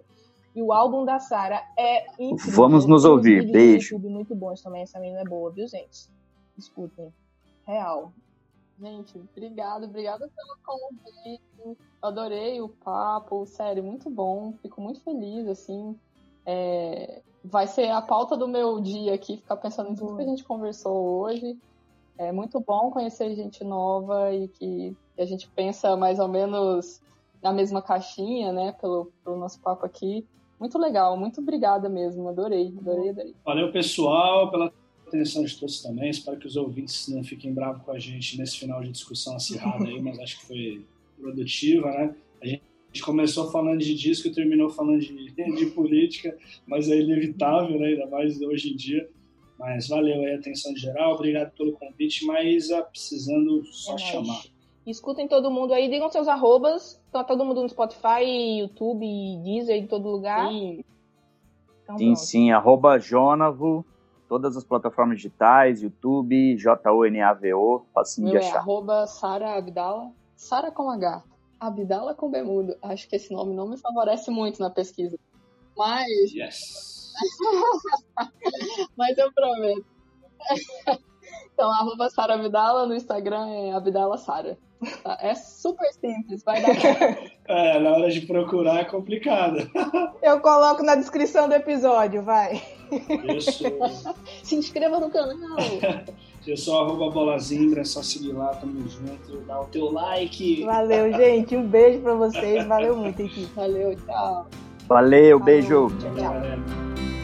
E o álbum da Sara é incrível. Vamos nos ouvir. Beijo. YouTube muito bons também. Essa menina é boa, viu, gente? Escutem. Real. Gente, obrigado, obrigada pelo convite. Adorei o papo, sério, muito bom. Fico muito feliz, assim. É... Vai ser a pauta do meu dia aqui, ficar pensando em tudo que a gente conversou hoje. É muito bom conhecer gente nova e que a gente pensa mais ou menos na mesma caixinha, né, pelo, pelo nosso papo aqui. Muito legal, muito obrigada mesmo, adorei, adorei, adorei. Valeu, pessoal, pela atenção de todos também. Espero que os ouvintes não fiquem bravos com a gente nesse final de discussão acirrada aí, mas acho que foi produtiva, né? A gente começou falando de disco e terminou falando de, *laughs* de política, mas é inevitável, né? Ainda mais hoje em dia. Mas valeu aí a atenção geral, obrigado pelo convite, mas precisando só é chamar. Escutem todo mundo aí, digam seus arrobas, tá todo mundo no Spotify, YouTube, Deezer, em todo lugar. Sim, então, sim, sim, arroba Jonavo, todas as plataformas digitais, YouTube, J-O-N-A-V-O, facinho Meu de é achar. arroba Sara Abdala, Sara com H, Abdala com Bemudo. Acho que esse nome não me favorece muito na pesquisa. Mas. Yes. *laughs* Mas eu prometo. então, arroba Sara Abdala, no Instagram é Abdala Sara. Tá? É super simples, vai dar. *laughs* É, na hora de procurar é complicado. Eu coloco na descrição do episódio, vai. Isso. *laughs* Se inscreva no canal. *laughs* Eu sou arroba Bolazimbra, é só seguir lá, tamo junto, dá o teu like. Valeu, gente. Um beijo pra vocês. Valeu muito, equipe. Valeu, tchau. Valeu, beijo. Tchau, tchau.